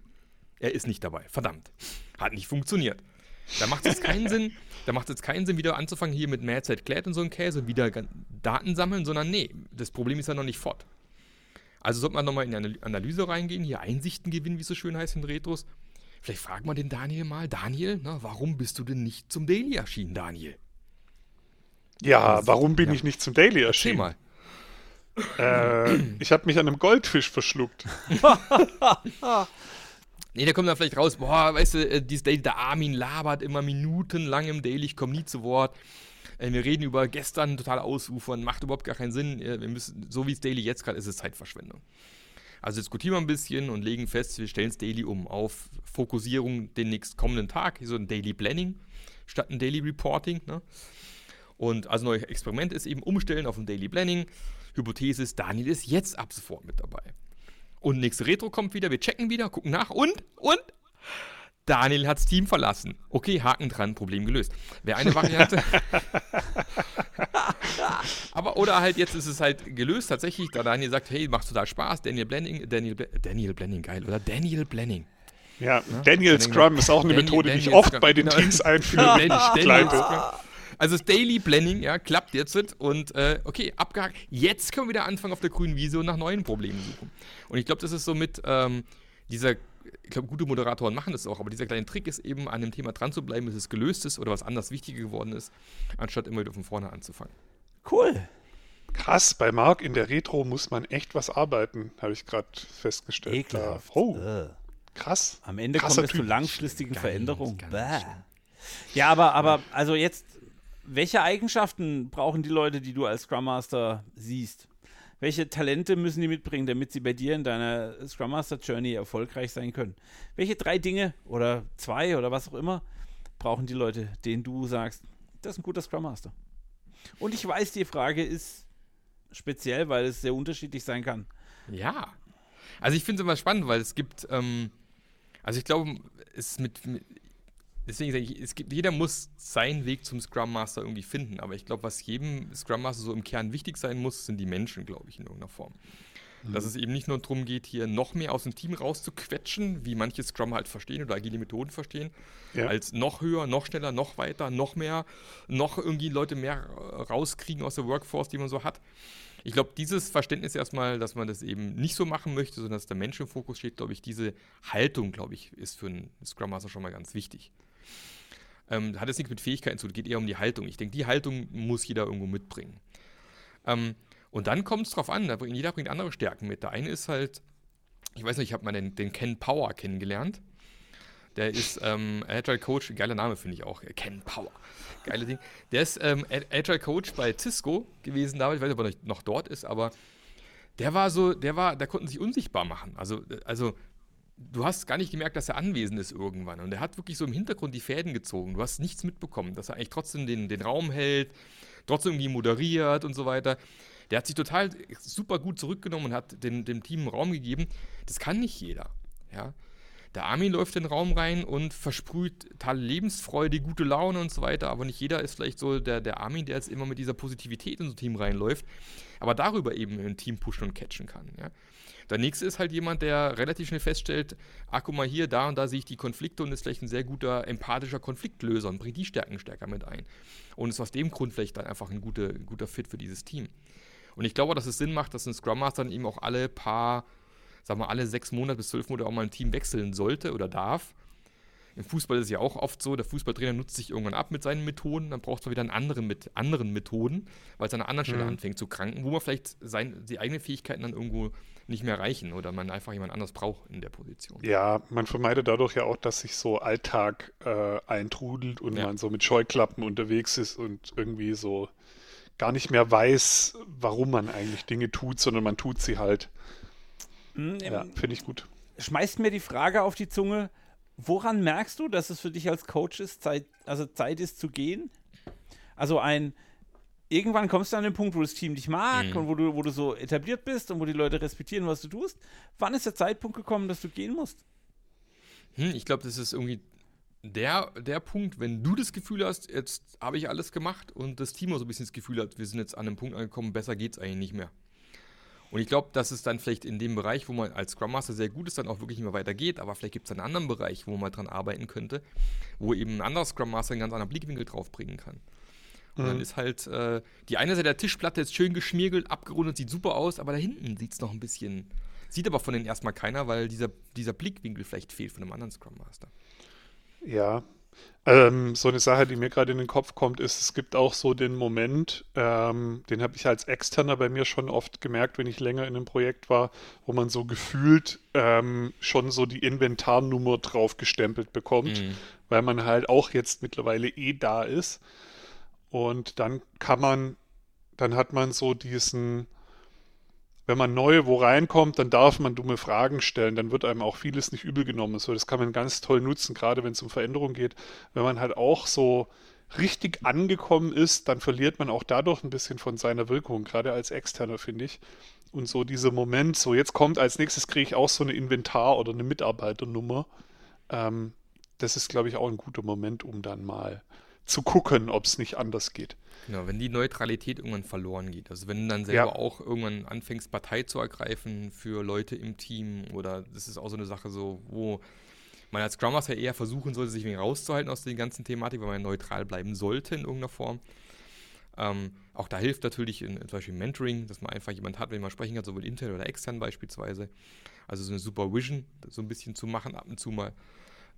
er ist nicht dabei. Verdammt. Hat nicht funktioniert. Da macht es jetzt keinen Sinn, da macht es jetzt keinen Sinn, wieder anzufangen hier mit Mad Klett und so einem Käse und wieder Daten sammeln, sondern nee, das Problem ist ja noch nicht fort. Also sollte man nochmal in eine Analyse reingehen, hier Einsichten gewinnen, wie es so schön heißt in Retros. Vielleicht fragen wir den Daniel mal, Daniel, na, warum bist du denn nicht zum Daily erschienen, Daniel? Ja, also, warum bin ja. ich nicht zum Daily erschienen? mal. Äh, ich habe mich an einem Goldfisch verschluckt. nee, der kommt dann vielleicht raus, boah, weißt du, äh, der Armin labert immer minutenlang im Daily, ich komme nie zu Wort. Äh, wir reden über gestern total ausufern, macht überhaupt gar keinen Sinn. Wir müssen, so wie es Daily jetzt gerade ist, ist es Zeitverschwendung. Also diskutieren wir ein bisschen und legen fest, wir stellen es Daily um auf Fokussierung den nächsten kommenden Tag, so ein Daily Planning statt ein Daily Reporting. Ne? Und also neues Experiment ist eben umstellen auf ein Daily Planning. Hypothese ist, Daniel ist jetzt ab sofort mit dabei. Und nächste Retro kommt wieder, wir checken wieder, gucken nach und, und, Daniel hat das Team verlassen. Okay, Haken dran, Problem gelöst. Wäre eine Variante. Aber oder halt jetzt ist es halt gelöst tatsächlich, da Daniel sagt, hey, macht total Spaß, Daniel Blending, Daniel, Daniel Blending, geil, oder Daniel Blending. Ja, ja? Daniel Scrum ist auch eine Daniel, Methode, Daniel die ich oft Scrum. bei den genau. Teams einführe. Daniel, also das Daily Planning, ja, klappt jetzt und äh, okay, abgehakt. Jetzt können wir wieder anfangen auf der grünen Wiese und nach neuen Problemen suchen. Und ich glaube, das ist so mit ähm, dieser ich glaube, gute Moderatoren machen das auch, aber dieser kleine Trick ist eben, an dem Thema dran zu bleiben, bis es gelöst ist oder was anders wichtiger geworden ist, anstatt immer wieder von vorne anzufangen. Cool. Krass, bei Marc in der Retro muss man echt was arbeiten, habe ich gerade festgestellt. Ekelhaft. Da, oh, äh. krass. Am Ende kommt es zu langfristigen Veränderungen. Ja, aber, aber also jetzt, welche Eigenschaften brauchen die Leute, die du als Scrum Master siehst? Welche Talente müssen die mitbringen, damit sie bei dir in deiner Scrum Master Journey erfolgreich sein können? Welche drei Dinge oder zwei oder was auch immer brauchen die Leute, denen du sagst, das ist ein guter Scrum Master? Und ich weiß, die Frage ist speziell, weil es sehr unterschiedlich sein kann. Ja. Also ich finde es immer spannend, weil es gibt, ähm, also ich glaube, es mit, mit deswegen sage ich, es gibt, jeder muss seinen Weg zum Scrum Master irgendwie finden. Aber ich glaube, was jedem Scrum Master so im Kern wichtig sein muss, sind die Menschen, glaube ich, in irgendeiner Form. Mhm. Dass es eben nicht nur darum geht, hier noch mehr aus dem Team rauszuquetschen, wie manche Scrum halt verstehen oder agile Methoden verstehen, ja. als noch höher, noch schneller, noch weiter, noch mehr, noch irgendwie Leute mehr rauskriegen aus der Workforce, die man so hat. Ich glaube, dieses Verständnis erstmal, dass man das eben nicht so machen möchte, sondern dass der Mensch im Fokus steht, glaube ich, diese Haltung, glaube ich, ist für einen Scrum Master schon mal ganz wichtig. Ähm, hat es nichts mit Fähigkeiten zu tun, geht eher um die Haltung. Ich denke, die Haltung muss jeder irgendwo mitbringen. Ähm, und dann kommt es drauf an, jeder bringt andere Stärken mit. Der eine ist halt, ich weiß nicht, ich habe mal den, den, Ken Power kennengelernt. Der ist ähm, Agile Coach, geiler Name finde ich auch, Ken Power. Geile Ding. Der ist ähm, Agile Coach bei Cisco gewesen damals, ich weiß nicht, ob er noch dort ist, aber der war so, der war, der konnte sich unsichtbar machen. Also, also du hast gar nicht gemerkt, dass er anwesend ist irgendwann. Und er hat wirklich so im Hintergrund die Fäden gezogen. Du hast nichts mitbekommen, dass er eigentlich trotzdem den, den Raum hält, trotzdem irgendwie moderiert und so weiter. Der hat sich total super gut zurückgenommen und hat dem, dem Team Raum gegeben. Das kann nicht jeder. Ja. Der Armin läuft in den Raum rein und versprüht totale Lebensfreude, gute Laune und so weiter, aber nicht jeder ist vielleicht so der, der Armin, der jetzt immer mit dieser Positivität in so ein Team reinläuft, aber darüber eben ein Team pushen und catchen kann. Ja. Der nächste ist halt jemand, der relativ schnell feststellt, ach guck mal hier, da und da sehe ich die Konflikte und ist vielleicht ein sehr guter empathischer Konfliktlöser und bringt die Stärken stärker mit ein. Und ist aus dem Grund vielleicht dann einfach ein guter, ein guter Fit für dieses Team. Und ich glaube, dass es Sinn macht, dass ein Scrum Master dann eben auch alle paar, sagen wir alle sechs Monate bis zwölf Monate auch mal ein Team wechseln sollte oder darf, Im Fußball ist es ja auch oft so, der Fußballtrainer nutzt sich irgendwann ab mit seinen Methoden, dann braucht man wieder einen anderen mit anderen Methoden, weil es an einer anderen Stelle mhm. anfängt zu kranken, wo man vielleicht sein, die eigenen Fähigkeiten dann irgendwo nicht mehr reichen oder man einfach jemand anders braucht in der Position. Ja, man vermeidet dadurch ja auch, dass sich so Alltag äh, eintrudelt und ja. man so mit Scheuklappen unterwegs ist und irgendwie so gar nicht mehr weiß, warum man eigentlich Dinge tut, sondern man tut sie halt. Mhm, ja, finde ich gut. Schmeißt mir die Frage auf die Zunge, woran merkst du, dass es für dich als Coach ist, Zeit, also Zeit ist zu gehen? Also ein, irgendwann kommst du an den Punkt, wo das Team dich mag mhm. und wo du, wo du so etabliert bist und wo die Leute respektieren, was du tust. Wann ist der Zeitpunkt gekommen, dass du gehen musst? Hm, ich glaube, das ist irgendwie der, der Punkt, wenn du das Gefühl hast, jetzt habe ich alles gemacht und das Team auch so ein bisschen das Gefühl hat, wir sind jetzt an einem Punkt angekommen, besser geht es eigentlich nicht mehr. Und ich glaube, dass es dann vielleicht in dem Bereich, wo man als Scrum Master sehr gut ist, dann auch wirklich mehr weitergeht. Aber vielleicht gibt es einen anderen Bereich, wo man dran arbeiten könnte, wo eben ein anderer Scrum Master einen ganz anderen Blickwinkel draufbringen kann. Und mhm. dann ist halt äh, die eine Seite der Tischplatte ist schön geschmiergelt, abgerundet, sieht super aus, aber da hinten sieht es noch ein bisschen. Sieht aber von denen erstmal keiner, weil dieser, dieser Blickwinkel vielleicht fehlt von einem anderen Scrum Master. Ja, ähm, so eine Sache, die mir gerade in den Kopf kommt, ist, es gibt auch so den Moment, ähm, den habe ich als Externer bei mir schon oft gemerkt, wenn ich länger in einem Projekt war, wo man so gefühlt ähm, schon so die Inventarnummer drauf gestempelt bekommt, mhm. weil man halt auch jetzt mittlerweile eh da ist. Und dann kann man, dann hat man so diesen, wenn man neu wo reinkommt, dann darf man dumme Fragen stellen. Dann wird einem auch vieles nicht übel genommen. So, das kann man ganz toll nutzen, gerade wenn es um Veränderung geht. Wenn man halt auch so richtig angekommen ist, dann verliert man auch dadurch ein bisschen von seiner Wirkung, gerade als Externer, finde ich. Und so dieser Moment, so jetzt kommt als nächstes kriege ich auch so eine Inventar- oder eine Mitarbeiternummer. Ähm, das ist, glaube ich, auch ein guter Moment, um dann mal zu gucken, ob es nicht anders geht. Genau, wenn die Neutralität irgendwann verloren geht. Also wenn du dann selber ja. auch irgendwann anfängst, Partei zu ergreifen für Leute im Team oder das ist auch so eine Sache so, wo man als Scrum Master eher versuchen sollte, sich rauszuhalten aus der ganzen Thematik, weil man neutral bleiben sollte in irgendeiner Form. Ähm, auch da hilft natürlich in, zum Beispiel Mentoring, dass man einfach jemand hat, wenn man sprechen kann, sowohl intern oder extern beispielsweise. Also so eine Supervision so ein bisschen zu machen, ab und zu mal.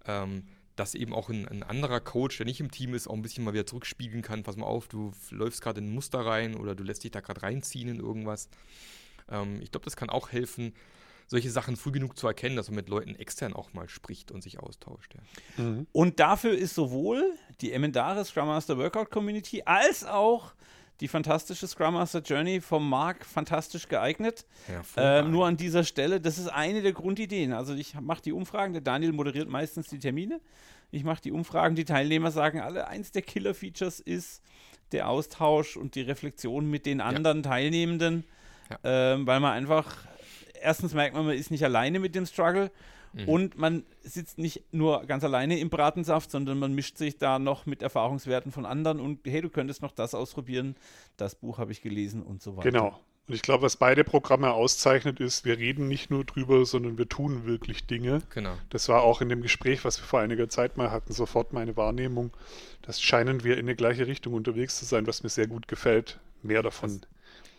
Ähm, dass eben auch ein, ein, anderer Coach, der nicht im Team ist, auch ein bisschen mal wieder zurückspiegeln kann. Pass mal auf, du läufst gerade in ein Muster rein oder du lässt dich da gerade reinziehen in irgendwas. Ähm, ich glaube, das kann auch helfen, solche Sachen früh genug zu erkennen, dass man mit Leuten extern auch mal spricht und sich austauscht. Ja. Mhm. Und dafür ist sowohl die Emendare Scrum Master Workout Community als auch die fantastische Scrum Master Journey vom Marc fantastisch geeignet. Ähm, nur an dieser Stelle, das ist eine der Grundideen. Also ich mache die Umfragen, der Daniel moderiert meistens die Termine. Ich mache die Umfragen, die Teilnehmer sagen alle, eins der Killer-Features ist der Austausch und die Reflexion mit den anderen ja. Teilnehmenden, ja. Ähm, weil man einfach, erstens merkt man, man ist nicht alleine mit dem Struggle Mhm. Und man sitzt nicht nur ganz alleine im Bratensaft, sondern man mischt sich da noch mit Erfahrungswerten von anderen und hey, du könntest noch das ausprobieren, das Buch habe ich gelesen und so weiter. Genau. Und ich glaube, was beide Programme auszeichnet, ist, wir reden nicht nur drüber, sondern wir tun wirklich Dinge. Genau. Das war auch in dem Gespräch, was wir vor einiger Zeit mal hatten, sofort meine Wahrnehmung. Das scheinen wir in eine gleiche Richtung unterwegs zu sein, was mir sehr gut gefällt. Mehr davon. Das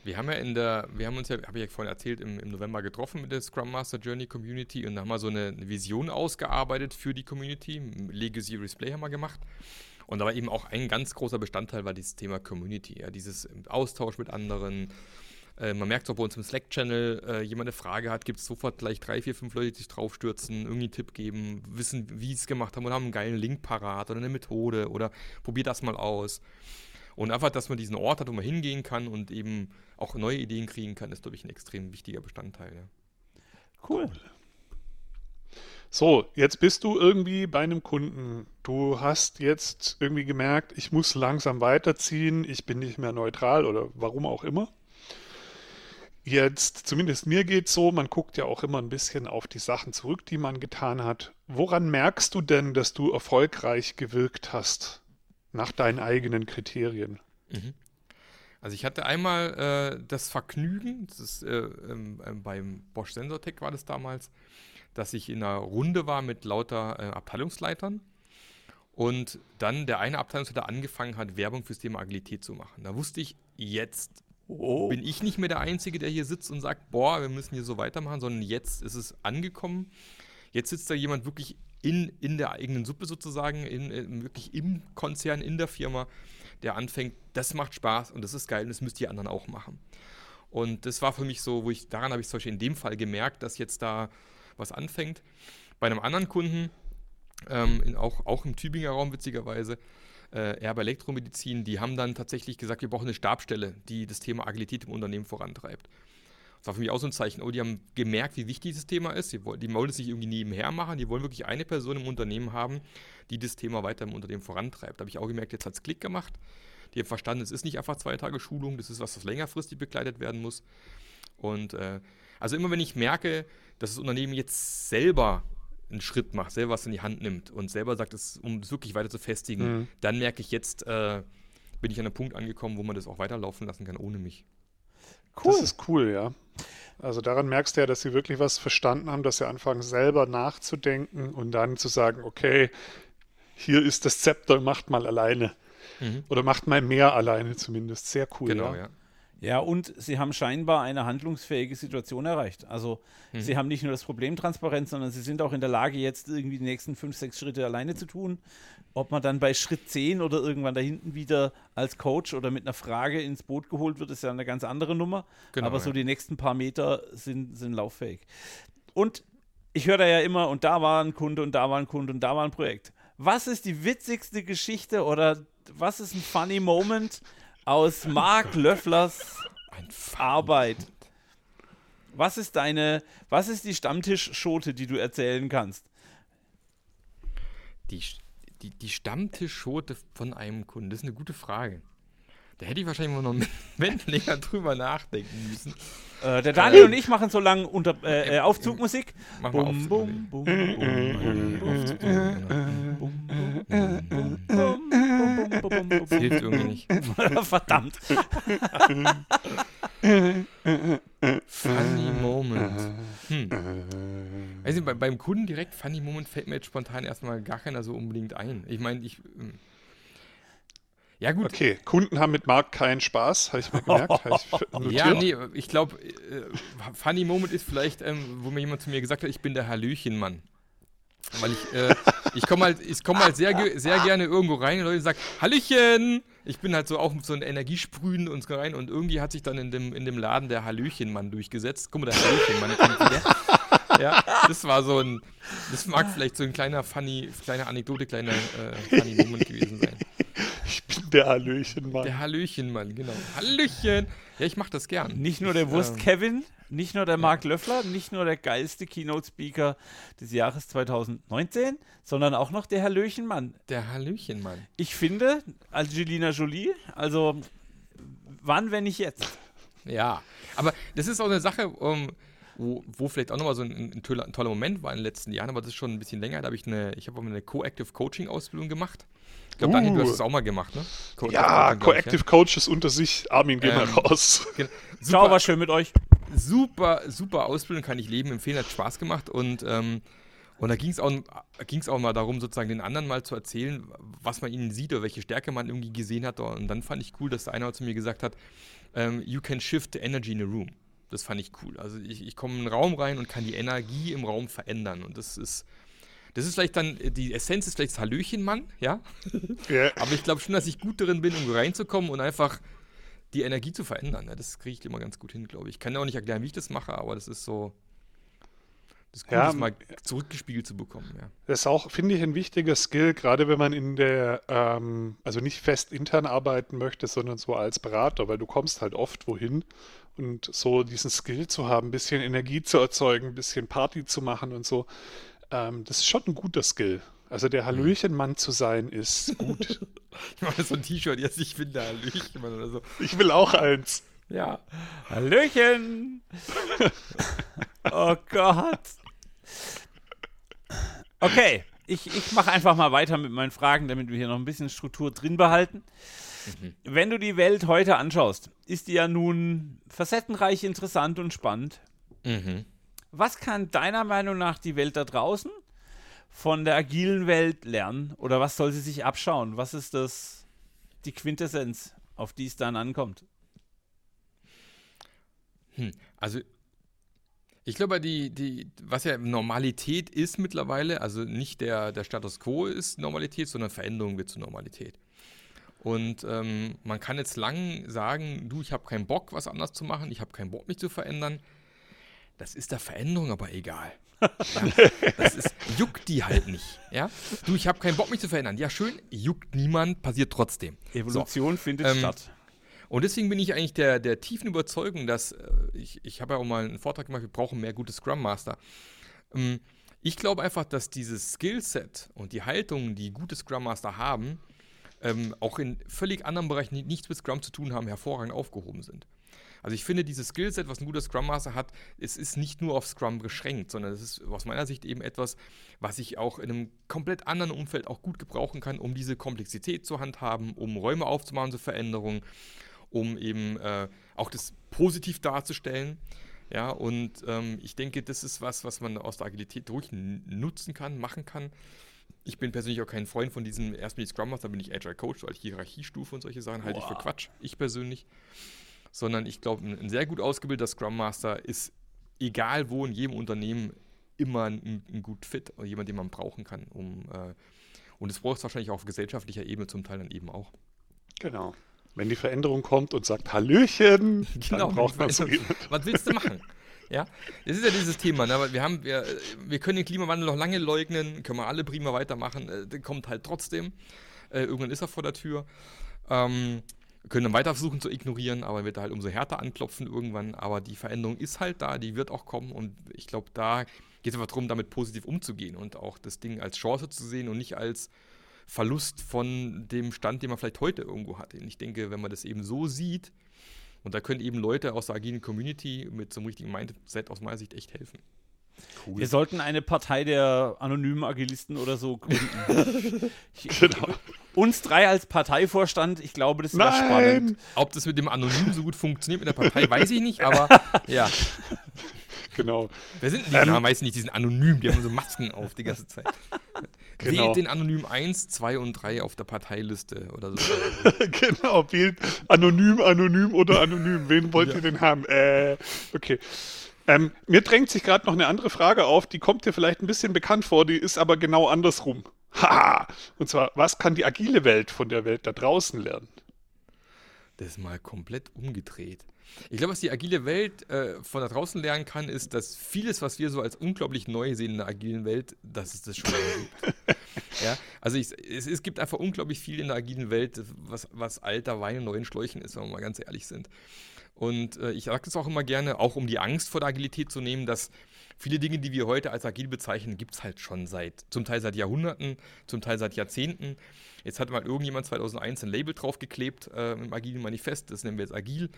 wir haben ja in der, wir haben uns ja, habe ich ja vorhin erzählt, im, im, November getroffen mit der Scrum Master Journey Community und da haben wir so eine, Vision ausgearbeitet für die Community. Legacy Display haben wir gemacht. Und da war eben auch ein ganz großer Bestandteil war dieses Thema Community, ja, dieses Austausch mit anderen. Äh, man merkt auch bei uns im Slack-Channel, äh, jemand eine Frage hat, gibt es sofort gleich drei, vier, fünf Leute, die sich draufstürzen, irgendwie einen Tipp geben, wissen, wie es gemacht haben oder haben einen geilen Link parat oder eine Methode oder probier das mal aus. Und einfach, dass man diesen Ort hat, wo man hingehen kann und eben auch neue Ideen kriegen kann, ist, glaube ich, ein extrem wichtiger Bestandteil. Ja. Cool. So, jetzt bist du irgendwie bei einem Kunden. Du hast jetzt irgendwie gemerkt, ich muss langsam weiterziehen, ich bin nicht mehr neutral oder warum auch immer. Jetzt, zumindest mir geht es so, man guckt ja auch immer ein bisschen auf die Sachen zurück, die man getan hat. Woran merkst du denn, dass du erfolgreich gewirkt hast? Nach deinen eigenen Kriterien. Mhm. Also ich hatte einmal äh, das Vergnügen, das ist, äh, ähm, äh, beim Bosch Sensortech war das damals, dass ich in einer Runde war mit lauter äh, Abteilungsleitern und dann der eine Abteilungsleiter angefangen hat, Werbung fürs Thema Agilität zu machen. Da wusste ich, jetzt oh. bin ich nicht mehr der Einzige, der hier sitzt und sagt, boah, wir müssen hier so weitermachen, sondern jetzt ist es angekommen. Jetzt sitzt da jemand wirklich in, in der eigenen Suppe sozusagen, in, in, wirklich im Konzern, in der Firma, der anfängt, das macht Spaß und das ist geil und das müsst die anderen auch machen. Und das war für mich so, wo ich, daran habe ich zum Beispiel in dem Fall gemerkt, dass jetzt da was anfängt. Bei einem anderen Kunden, ähm, in, auch, auch im Tübinger Raum witzigerweise, äh, Erbe Elektromedizin, die haben dann tatsächlich gesagt, wir brauchen eine Stabstelle, die das Thema Agilität im Unternehmen vorantreibt. Das war für mich auch so ein Zeichen, oh, die haben gemerkt, wie wichtig dieses Thema ist. Die, die wollen es nicht irgendwie nebenher machen, die wollen wirklich eine Person im Unternehmen haben, die das Thema weiter im Unternehmen vorantreibt. Da habe ich auch gemerkt, jetzt hat es Klick gemacht. Die haben verstanden, es ist nicht einfach zwei Tage Schulung, das ist was, was längerfristig begleitet werden muss. Und äh, also immer wenn ich merke, dass das Unternehmen jetzt selber einen Schritt macht, selber was in die Hand nimmt und selber sagt, es, um es wirklich weiter zu festigen, mhm. dann merke ich jetzt, äh, bin ich an einem Punkt angekommen, wo man das auch weiterlaufen lassen kann ohne mich. Cool. Das ist cool, ja. Also daran merkst du ja, dass sie wirklich was verstanden haben, dass sie anfangen selber nachzudenken und dann zu sagen, okay, hier ist das Zepter, macht mal alleine. Mhm. Oder macht mal mehr alleine zumindest. Sehr cool. Genau, ja. ja. Ja, und sie haben scheinbar eine handlungsfähige Situation erreicht. Also mhm. sie haben nicht nur das Problem transparent, sondern sie sind auch in der Lage, jetzt irgendwie die nächsten fünf, sechs Schritte alleine zu tun. Ob man dann bei Schritt 10 oder irgendwann da hinten wieder als Coach oder mit einer Frage ins Boot geholt wird, ist ja eine ganz andere Nummer. Genau, Aber so ja. die nächsten paar Meter sind, sind lauffähig. Und ich höre da ja immer, und da war ein Kunde und da war ein Kunde und da war ein Projekt. Was ist die witzigste Geschichte oder was ist ein funny Moment, aus Mark Löfflers Arbeit. Was ist deine, was ist die Stammtischschote, die du erzählen kannst? Die, die, die Stammtischschote von einem Kunden, das ist eine gute Frage. Da hätte ich wahrscheinlich mal noch einen länger drüber nachdenken müssen. Äh, der Daniel äh, und ich machen so lange unter, äh, äh Aufzugmusik. Machen wir bum, bum, bum, Das hilft irgendwie nicht. Verdammt. funny Moment. Hm. Also bei, beim Kunden direkt Funny Moment fällt mir jetzt spontan erstmal gar keiner so unbedingt ein. Ich meine, ich. Ähm, ja, gut. Okay, Kunden haben mit Markt keinen Spaß, habe ich mir gemerkt. ich ja, nee, ich glaube, äh, Funny Moment ist vielleicht, ähm, wo mir jemand zu mir gesagt hat, ich bin der Hallöchenmann. Weil ich, äh, ich komme halt, ich komm halt sehr, sehr gerne irgendwo rein und Leute sagen, Hallöchen! Ich bin halt so auch so ein Energiesprühen und so rein und irgendwie hat sich dann in dem, in dem Laden der Hallöchenmann durchgesetzt. Guck mal, der Hallöchenmann kommt wieder. Ja, das war so ein, das mag vielleicht so ein kleiner funny, kleine Anekdote, kleiner äh, funny Moment gewesen der Hallöchenmann. Der Hallöchenmann, genau. Hallöchen! Ja, ich mach das gern. Nicht nur der Wurst-Kevin, nicht nur der Mark Löffler, nicht nur der geilste Keynote-Speaker des Jahres 2019, sondern auch noch der Hallöchenmann. Der Hallöchenmann. Ich finde, Angelina Jolie, also wann, wenn nicht jetzt? Ja, aber das ist auch eine Sache, um, wo, wo, vielleicht auch nochmal so ein, ein, toller, ein, toller, Moment war in den letzten Jahren, aber das ist schon ein bisschen länger. Da habe ich eine, ich habe eine Co-Active Coaching-Ausbildung gemacht. Ich glaube, uh. Daniel, du hast es auch mal gemacht, ne? Co ja, Coactive ja? Coaches unter sich. Armin, geh ähm, mal raus. Genau. Ciao, war schön mit euch. Super, super Ausbildung, kann ich leben, empfehlen, hat Spaß gemacht und ähm, und da ging es auch, auch mal darum, sozusagen den anderen mal zu erzählen, was man ihnen sieht oder welche Stärke man irgendwie gesehen hat. Und dann fand ich cool, dass einer zu mir gesagt hat, ähm, you can shift the energy in a room. Das fand ich cool. Also ich, ich komme in einen Raum rein und kann die Energie im Raum verändern. Und das ist, das ist vielleicht dann, die Essenz ist vielleicht das Hallöchenmann, ja. Yeah. Aber ich glaube schon, dass ich gut darin bin, um reinzukommen und einfach die Energie zu verändern. Ja, das kriege ich immer ganz gut hin, glaube ich. Ich kann ja auch nicht erklären, wie ich das mache, aber das ist so. Das ist gut, ja, das mal zurückgespiegelt zu bekommen. Ja. Das ist auch, finde ich, ein wichtiger Skill, gerade wenn man in der, ähm, also nicht fest intern arbeiten möchte, sondern so als Berater, weil du kommst halt oft wohin und so diesen Skill zu haben, ein bisschen Energie zu erzeugen, ein bisschen Party zu machen und so, ähm, das ist schon ein guter Skill. Also der Hallöchenmann zu sein ist gut. ich mache so ein T-Shirt jetzt, ich bin der Hallöchenmann oder so. Ich will auch eins. Ja. Hallöchen! oh Gott. Okay, ich, ich mache einfach mal weiter mit meinen Fragen, damit wir hier noch ein bisschen Struktur drin behalten. Mhm. Wenn du die Welt heute anschaust, ist die ja nun facettenreich, interessant und spannend. Mhm. Was kann deiner Meinung nach die Welt da draußen von der agilen Welt lernen? Oder was soll sie sich abschauen? Was ist das, die Quintessenz, auf die es dann ankommt? Hm, also Ich glaube, die, die, was ja Normalität ist mittlerweile, also nicht der, der Status quo ist Normalität, sondern Veränderung wird zur Normalität. Und ähm, man kann jetzt lang sagen, du, ich habe keinen Bock, was anders zu machen, ich habe keinen Bock, mich zu verändern. Das ist der Veränderung aber egal. Ja, das ist, juckt die halt nicht. Ja? Du, ich habe keinen Bock, mich zu verändern. Ja, schön, juckt niemand, passiert trotzdem. Evolution so. findet ähm, statt. Und deswegen bin ich eigentlich der, der tiefen Überzeugung, dass äh, ich, ich habe ja auch mal einen Vortrag gemacht, wir brauchen mehr gute Scrum Master. Ähm, ich glaube einfach, dass dieses Skillset und die Haltung, die gute Scrum Master haben, ähm, auch in völlig anderen Bereichen, die nichts mit Scrum zu tun haben, hervorragend aufgehoben sind. Also ich finde, dieses Skillset, was ein guter Scrum Master hat, es ist nicht nur auf Scrum beschränkt, sondern es ist aus meiner Sicht eben etwas, was ich auch in einem komplett anderen Umfeld auch gut gebrauchen kann, um diese Komplexität zu handhaben, um Räume aufzumachen zur Veränderung, um eben äh, auch das positiv darzustellen. Ja, und ähm, ich denke, das ist was, was man aus der Agilität durch nutzen kann, machen kann. Ich bin persönlich auch kein Freund von diesem, erst bin ich Scrum Master, bin ich Agile Coach, weil ich Hierarchiestufe und solche Sachen halte ich für Quatsch. Ich persönlich. Sondern ich glaube, ein, ein, sehr gut ausgebildeter Scrum Master ist, egal wo in jedem Unternehmen, immer ein, ein gut Fit oder jemand, den man brauchen kann. Um, äh, und es braucht es wahrscheinlich auch auf gesellschaftlicher Ebene zum Teil dann eben auch. Genau. Wenn die Veränderung kommt und sagt Hallöchen, genau, dann braucht man so Was willst du machen? Ja, das ist ja dieses Thema. Ne? Wir, haben, wir, wir können den Klimawandel noch lange leugnen, können wir alle prima weitermachen. Äh, kommt halt trotzdem. Äh, irgendwann ist er vor der Tür. Ähm, können dann weiter versuchen zu ignorieren, aber wird halt umso härter anklopfen irgendwann. Aber die Veränderung ist halt da, die wird auch kommen. Und ich glaube, da geht es einfach darum, damit positiv umzugehen und auch das Ding als Chance zu sehen und nicht als Verlust von dem Stand, den man vielleicht heute irgendwo hat. Und ich denke, wenn man das eben so sieht, und da können eben Leute aus der agilen Community mit so einem richtigen Mindset aus meiner Sicht echt helfen. Cool. Wir sollten eine Partei der anonymen Agilisten oder so gründen. genau. Uns drei als Parteivorstand, ich glaube, das wäre spannend. Ob das mit dem Anonym so gut funktioniert mit der Partei, weiß ich nicht, aber ja. Genau. Wer sind die? Ähm, ja, meistens nicht, die sind anonym, die haben so Masken auf die ganze Zeit. Genau. Wählt den Anonym 1, 2 und 3 auf der Parteiliste oder so. genau, wählt anonym, anonym oder anonym. Wen wollt ja. ihr denn haben? Äh, okay. Ähm, mir drängt sich gerade noch eine andere Frage auf, die kommt dir vielleicht ein bisschen bekannt vor, die ist aber genau andersrum. Haha! Und zwar, was kann die agile Welt von der Welt da draußen lernen? Das ist mal komplett umgedreht. Ich glaube, was die agile Welt äh, von da draußen lernen kann, ist, dass vieles, was wir so als unglaublich neu sehen in der agilen Welt, dass es das schon gibt. ja, also ich, es, es, gibt einfach unglaublich viel in der agilen Welt, was, was alter Wein in neuen Schläuchen ist, wenn wir mal ganz ehrlich sind. Und äh, ich sage das auch immer gerne, auch um die Angst vor der Agilität zu nehmen, dass viele Dinge, die wir heute als agil bezeichnen, gibt es halt schon seit, zum Teil seit Jahrhunderten, zum Teil seit Jahrzehnten. Jetzt hat mal irgendjemand 2001 ein Label draufgeklebt äh, im agilen Manifest, das nennen wir jetzt agil.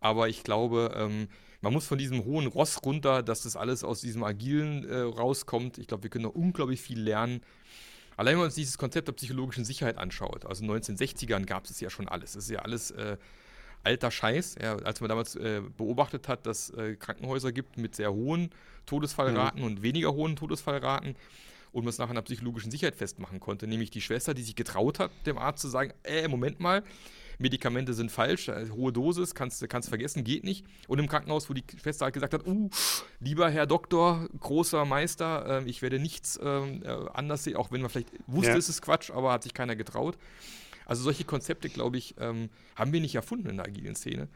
Aber ich glaube, ähm, man muss von diesem hohen Ross runter, dass das alles aus diesem Agilen äh, rauskommt. Ich glaube, wir können noch unglaublich viel lernen. Allein wenn man uns dieses Konzept der psychologischen Sicherheit anschaut, also in den 1960ern gab es ja schon alles. Das ist ja alles äh, alter Scheiß. Ja, als man damals äh, beobachtet hat, dass äh, Krankenhäuser gibt mit sehr hohen Todesfallraten mhm. und weniger hohen Todesfallraten und man es nachher an der psychologischen Sicherheit festmachen konnte, nämlich die Schwester, die sich getraut hat, dem Arzt zu sagen, äh, Moment mal, Medikamente sind falsch, äh, hohe Dosis, kannst du vergessen, geht nicht. Und im Krankenhaus, wo die Schwester halt gesagt hat, uh, lieber Herr Doktor, großer Meister, äh, ich werde nichts ähm, äh, anders sehen, auch wenn man vielleicht wusste, ja. es ist Quatsch, aber hat sich keiner getraut. Also solche Konzepte, glaube ich, ähm, haben wir nicht erfunden in der agilen Szene.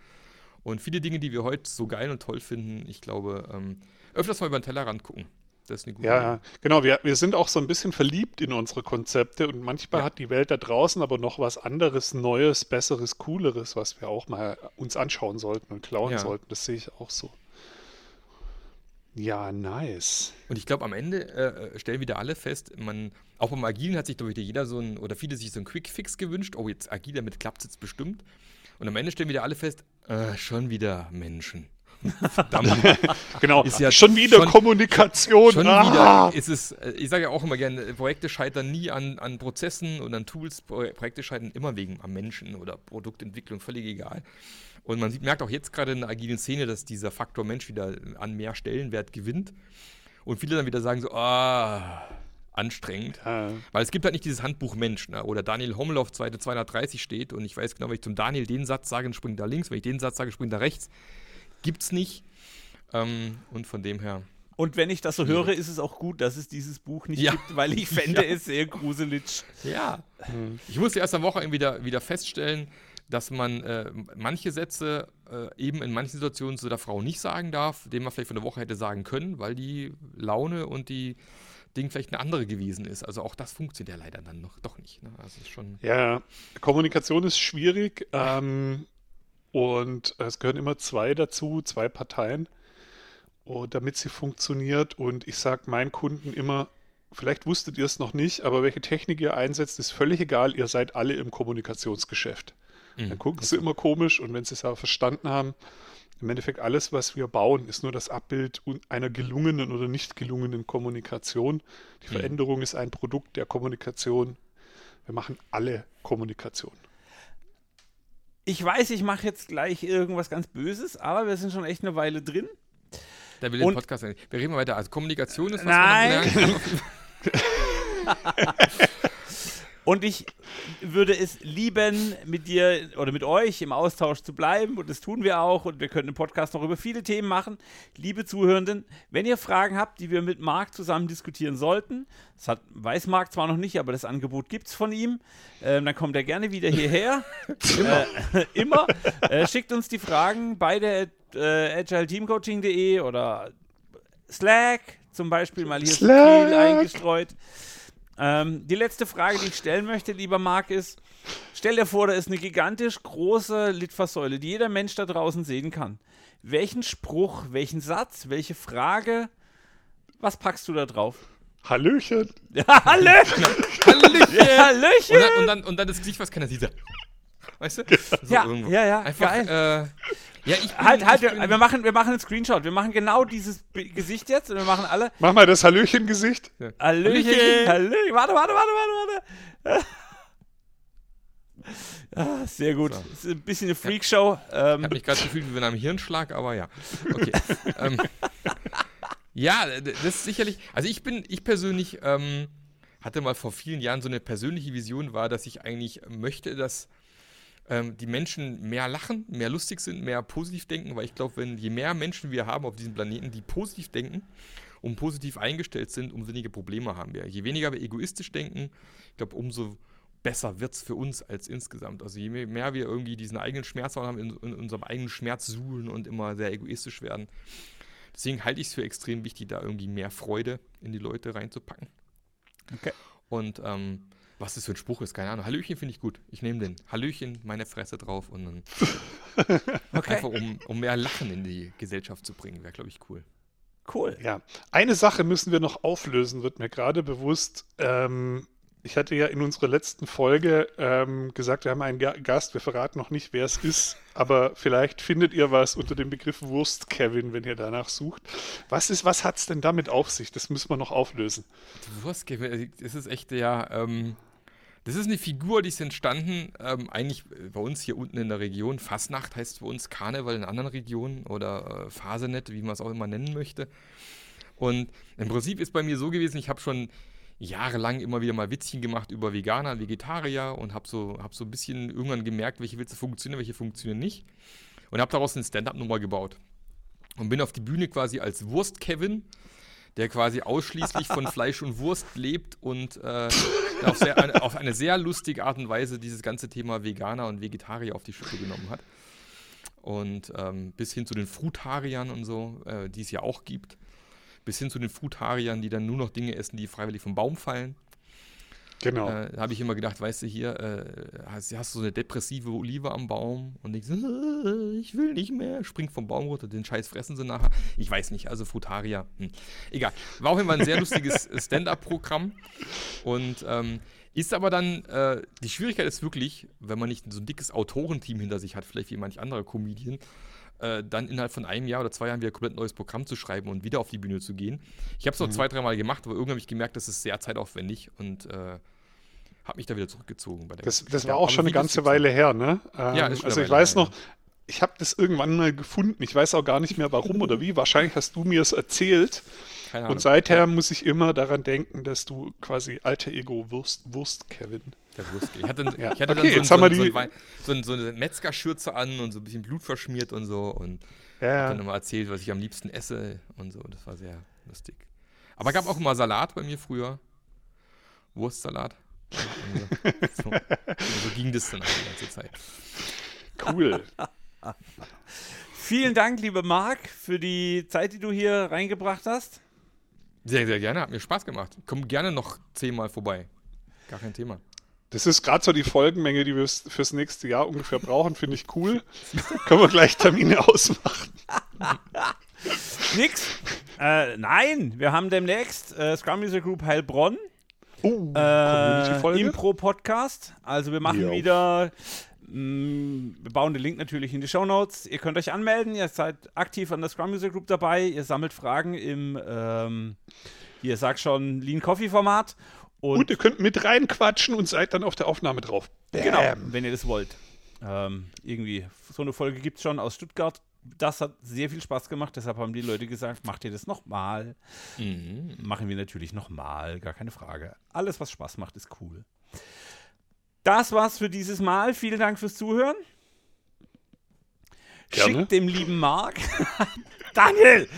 Und viele Dinge, die wir heute so geil und toll finden, ich glaube, ähm, öfters mal über den Tellerrand gucken. Das ist eine gute ja, Idee. genau. Wir, wir sind auch so ein bisschen verliebt in unsere Konzepte und manchmal ja. hat die Welt da draußen aber noch was anderes, Neues, Besseres, Cooleres, was wir auch mal uns anschauen sollten und klauen ja. sollten. Das sehe ich auch so. Ja, nice. Und ich glaube, am Ende äh, stellen wieder alle fest, man, auch beim Agilen hat sich, glaube ich, jeder so ein, oder viele sich so einen Quick-Fix gewünscht. Oh, jetzt agil, damit klappt es jetzt bestimmt. Und am Ende stellen wieder alle fest, äh, schon wieder Menschen. Verdammt. genau, ist ja schon wieder schon, Kommunikation. Schon ah. wieder ist es, äh, ich sage ja auch immer gerne, Projekte scheitern nie an, an Prozessen und an Tools. Projekte scheitern immer wegen am Menschen oder Produktentwicklung, völlig egal. Und man sieht, merkt auch jetzt gerade in der agilen Szene, dass dieser Faktor Mensch wieder an mehr Stellenwert gewinnt. Und viele dann wieder sagen so, ah, anstrengend. Ja. Weil es gibt halt nicht dieses Handbuch Mensch, ne? oder Daniel Hommel auf Seite 230 steht und ich weiß genau, wenn ich zum Daniel den Satz sage, springt da links, wenn ich den Satz sage, springt da rechts. Gibt es nicht. Ähm, und von dem her. Und wenn ich das so höre, ist es auch gut, dass es dieses Buch nicht ja. gibt, weil ich fände ja. es sehr gruselig. Ja. Hm. Ich musste erst am Wochenende wieder, wieder feststellen, dass man äh, manche Sätze äh, eben in manchen Situationen zu der Frau nicht sagen darf, den man vielleicht von der Woche hätte sagen können, weil die Laune und die Ding vielleicht eine andere gewesen ist. Also auch das funktioniert ja leider dann noch doch nicht. Ne? Also schon ja, Kommunikation ist schwierig ähm, und es gehören immer zwei dazu, zwei Parteien, oh, damit sie funktioniert. Und ich sage meinen Kunden immer, vielleicht wusstet ihr es noch nicht, aber welche Technik ihr einsetzt, ist völlig egal. Ihr seid alle im Kommunikationsgeschäft. Mhm. Dann gucken sie immer komisch und wenn sie es aber verstanden haben, im Endeffekt alles, was wir bauen, ist nur das Abbild einer gelungenen oder nicht gelungenen Kommunikation. Die mhm. Veränderung ist ein Produkt der Kommunikation. Wir machen alle Kommunikation. Ich weiß, ich mache jetzt gleich irgendwas ganz Böses, aber wir sind schon echt eine Weile drin. Da will den Podcast nicht. Wir reden mal weiter. Also Kommunikation ist was Nein. Und ich würde es lieben, mit dir oder mit euch im Austausch zu bleiben. Und das tun wir auch. Und wir können im Podcast noch über viele Themen machen. Liebe Zuhörenden, wenn ihr Fragen habt, die wir mit Marc zusammen diskutieren sollten, das hat, weiß Marc zwar noch nicht, aber das Angebot gibt es von ihm, ähm, dann kommt er gerne wieder hierher. immer. Äh, immer. Äh, schickt uns die Fragen bei der äh, agileteamcoaching.de oder Slack zum Beispiel mal hier Slack. eingestreut. Ähm, die letzte Frage, die ich stellen möchte, lieber Marc, ist: Stell dir vor, da ist eine gigantisch große Litfaßsäule, die jeder Mensch da draußen sehen kann. Welchen Spruch, welchen Satz, welche Frage, was packst du da drauf? Hallöchen. Ja, Hallöchen. Hallöchen. Hallöchen. Und dann, und, dann, und dann das Gesicht, was keiner sieht. Weißt du? So ja, irgendwo. ja, ja, Einfach, geil. Äh, ja, ich bin, halt, halt, wir, wir, machen, wir machen einen Screenshot. Wir machen genau dieses Gesicht jetzt und wir machen alle. Mach mal das Hallöchen-Gesicht. Ja. Hallöchen, Hallöchen. Warte, warte, warte, warte, warte. Ah, sehr gut. So. ist ein bisschen eine Freakshow. Ja. Ähm. Ich habe mich gerade gefühlt wie in einem Hirnschlag, aber ja. Okay. ähm, ja, das ist sicherlich. Also ich bin, ich persönlich ähm, hatte mal vor vielen Jahren so eine persönliche Vision, war, dass ich eigentlich möchte, dass ähm, die Menschen mehr lachen, mehr lustig sind, mehr positiv denken, weil ich glaube, wenn je mehr Menschen wir haben auf diesem Planeten, die positiv denken und positiv eingestellt sind, umso weniger Probleme haben wir. Je weniger wir egoistisch denken, ich glaube, umso besser wird es für uns als insgesamt. Also je mehr wir irgendwie diesen eigenen Schmerz haben, in, in unserem eigenen Schmerz suhlen und immer sehr egoistisch werden. Deswegen halte ich es für extrem wichtig, da irgendwie mehr Freude in die Leute reinzupacken. Okay. Und ähm, was das für ein Spruch ist, keine Ahnung. Hallöchen finde ich gut. Ich nehme den. Hallöchen, meine Fresse drauf und dann. okay. Einfach um, um mehr Lachen in die Gesellschaft zu bringen, wäre, glaube ich, cool. Cool. Ja. Eine Sache müssen wir noch auflösen, wird mir gerade bewusst. Ähm, ich hatte ja in unserer letzten Folge ähm, gesagt, wir haben einen Gast, wir verraten noch nicht, wer es ist, aber vielleicht findet ihr was unter dem Begriff Wurst Kevin, wenn ihr danach sucht. Was ist, was hat es denn damit auf sich? Das müssen wir noch auflösen. Wurst Kevin, das ist echt ja. Ähm das ist eine Figur, die ist entstanden, ähm, eigentlich bei uns hier unten in der Region. Fasnacht heißt bei uns Karneval in anderen Regionen oder äh, Fasenet, wie man es auch immer nennen möchte. Und im Prinzip ist bei mir so gewesen, ich habe schon jahrelang immer wieder mal Witzchen gemacht über Veganer, Vegetarier und habe so, hab so ein bisschen irgendwann gemerkt, welche Witze funktionieren, welche funktionieren nicht. Und habe daraus eine Stand-up-Nummer gebaut. Und bin auf die Bühne quasi als Wurst-Kevin der quasi ausschließlich von Fleisch und Wurst lebt und äh, auf, sehr, eine, auf, eine, sehr lustige Art und Weise dieses ganze Thema Veganer und Vegetarier auf die Schippe genommen hat. Und ähm, bis hin zu den Frutariern und so, äh, die es ja auch gibt. Bis hin zu den Frutariern, die dann nur noch Dinge essen, die freiwillig vom Baum fallen. Genau. Äh, da habe ich immer gedacht, weißt du, hier äh, hast, hast, du so eine depressive Olive am Baum und denkst, äh, ich will nicht mehr, springt vom Baum runter, den Scheiß fressen sie nachher. Ich weiß nicht, also Frutaria, hm. egal. War auf jeden Fall ein sehr lustiges Stand-up-Programm und ähm, ist aber dann, äh, die Schwierigkeit ist wirklich, wenn man nicht so ein dickes Autorenteam hinter sich hat, vielleicht wie manch anderer Comedian, äh, dann innerhalb von einem Jahr oder zwei Jahren wieder ein komplett neues Programm zu schreiben und wieder auf die Bühne zu gehen. Ich habe es noch mhm. zwei, dreimal gemacht, aber irgendwann habe ich gemerkt, das ist sehr zeitaufwendig und äh, habe mich da wieder zurückgezogen. das, das war auch schon eine ganze Weile her, ne? Ähm, ja, ist schon also ich weiß noch, ich habe das irgendwann mal gefunden. Ich weiß auch gar nicht mehr warum oder wie. Wahrscheinlich hast du mir es erzählt. Und seither muss ich immer daran denken, dass du quasi alter Ego wirst, Wurst Kevin. Der Wurst. Ich hatte, ja. ich hatte okay, dann so, so, so, so, so eine Metzgerschürze an und so ein bisschen Blut verschmiert und so. Und ja. habe dann immer erzählt, was ich am liebsten esse und so. Das war sehr lustig. Aber gab auch immer Salat bei mir früher. Wurstsalat. so, so ging das dann halt die ganze Zeit. Cool. Vielen Dank, lieber Marc, für die Zeit, die du hier reingebracht hast. Sehr, sehr gerne. Hat mir Spaß gemacht. Komm gerne noch zehnmal vorbei. Gar kein Thema. Das ist gerade so die Folgenmenge, die wir fürs nächste Jahr ungefähr brauchen, finde ich cool. Können wir gleich Termine ausmachen. Nix. Äh, nein, wir haben demnächst äh, Scrum User Group Heilbronn. Oh, äh, Impro-Podcast. Also wir machen jo. wieder wir bauen den Link natürlich in die Show Notes. Ihr könnt euch anmelden. Ihr seid aktiv an der Scrum User Group dabei. Ihr sammelt Fragen im, ähm, ihr sagt schon, Lean Coffee Format. Und, und, ihr könnt mit reinquatschen und seid dann auf der Aufnahme drauf. Bam. Genau, wenn ihr das wollt. Ähm, irgendwie, so eine Folge gibt es schon aus Stuttgart. Das hat sehr viel Spaß gemacht, deshalb haben die Leute gesagt, macht ihr das nochmal. Mhm. Machen wir natürlich nochmal, gar keine Frage. Alles, was Spaß macht, ist cool. Das war's für dieses Mal. Vielen Dank fürs Zuhören. Gerne. Schickt dem lieben Marc, Daniel,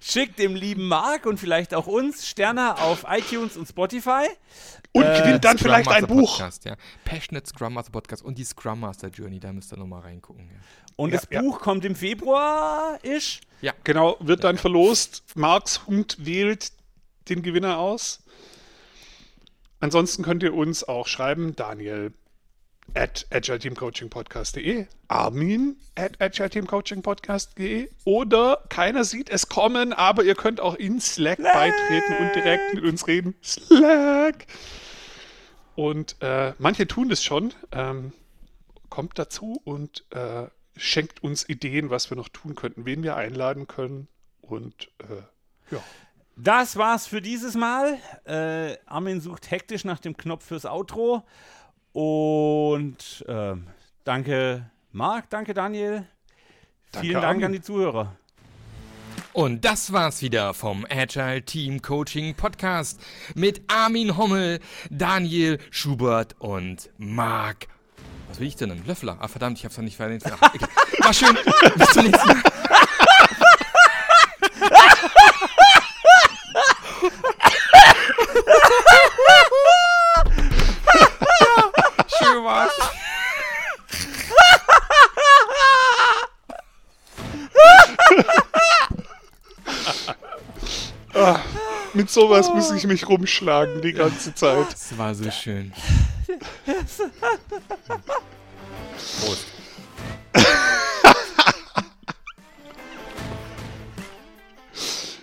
schickt dem lieben Marc und vielleicht auch uns Sterne auf iTunes und Spotify. Und äh, gewinnt dann vielleicht ein Buch. Podcast, ja. Passionate Scrum Master Podcast und die Scrum Master Journey, da müsst ihr nochmal reingucken. Ja. Und ja, das ja. Buch kommt im Februar, ish. Ja. Genau, wird dann verlost. Marks Hund wählt den Gewinner aus. Ansonsten könnt ihr uns auch schreiben, Daniel at agileteamcoachingpodcast.de, Armin at agileteamcoachingpodcast.de oder keiner sieht es kommen, aber ihr könnt auch in Slack, Slack. beitreten und direkt mit uns reden. Slack! Und äh, manche tun das schon. Ähm, kommt dazu und äh, schenkt uns Ideen, was wir noch tun könnten, wen wir einladen können. Und äh, ja. Das war's für dieses Mal. Äh, Armin sucht hektisch nach dem Knopf fürs Outro. Und äh, danke Marc, danke Daniel. Danke, Vielen Dank Armin. an die Zuhörer. Und das war's wieder vom Agile Team Coaching Podcast mit Armin Hommel, Daniel Schubert und Marc. Was will ich denn? Ein Löffler? Ah, verdammt, ich hab's noch nicht verwendet. War schön. Bis zum nächsten Mal. Schön war's. ah, mit sowas muss ich mich rumschlagen die ganze Zeit. Das war so schön. Prost.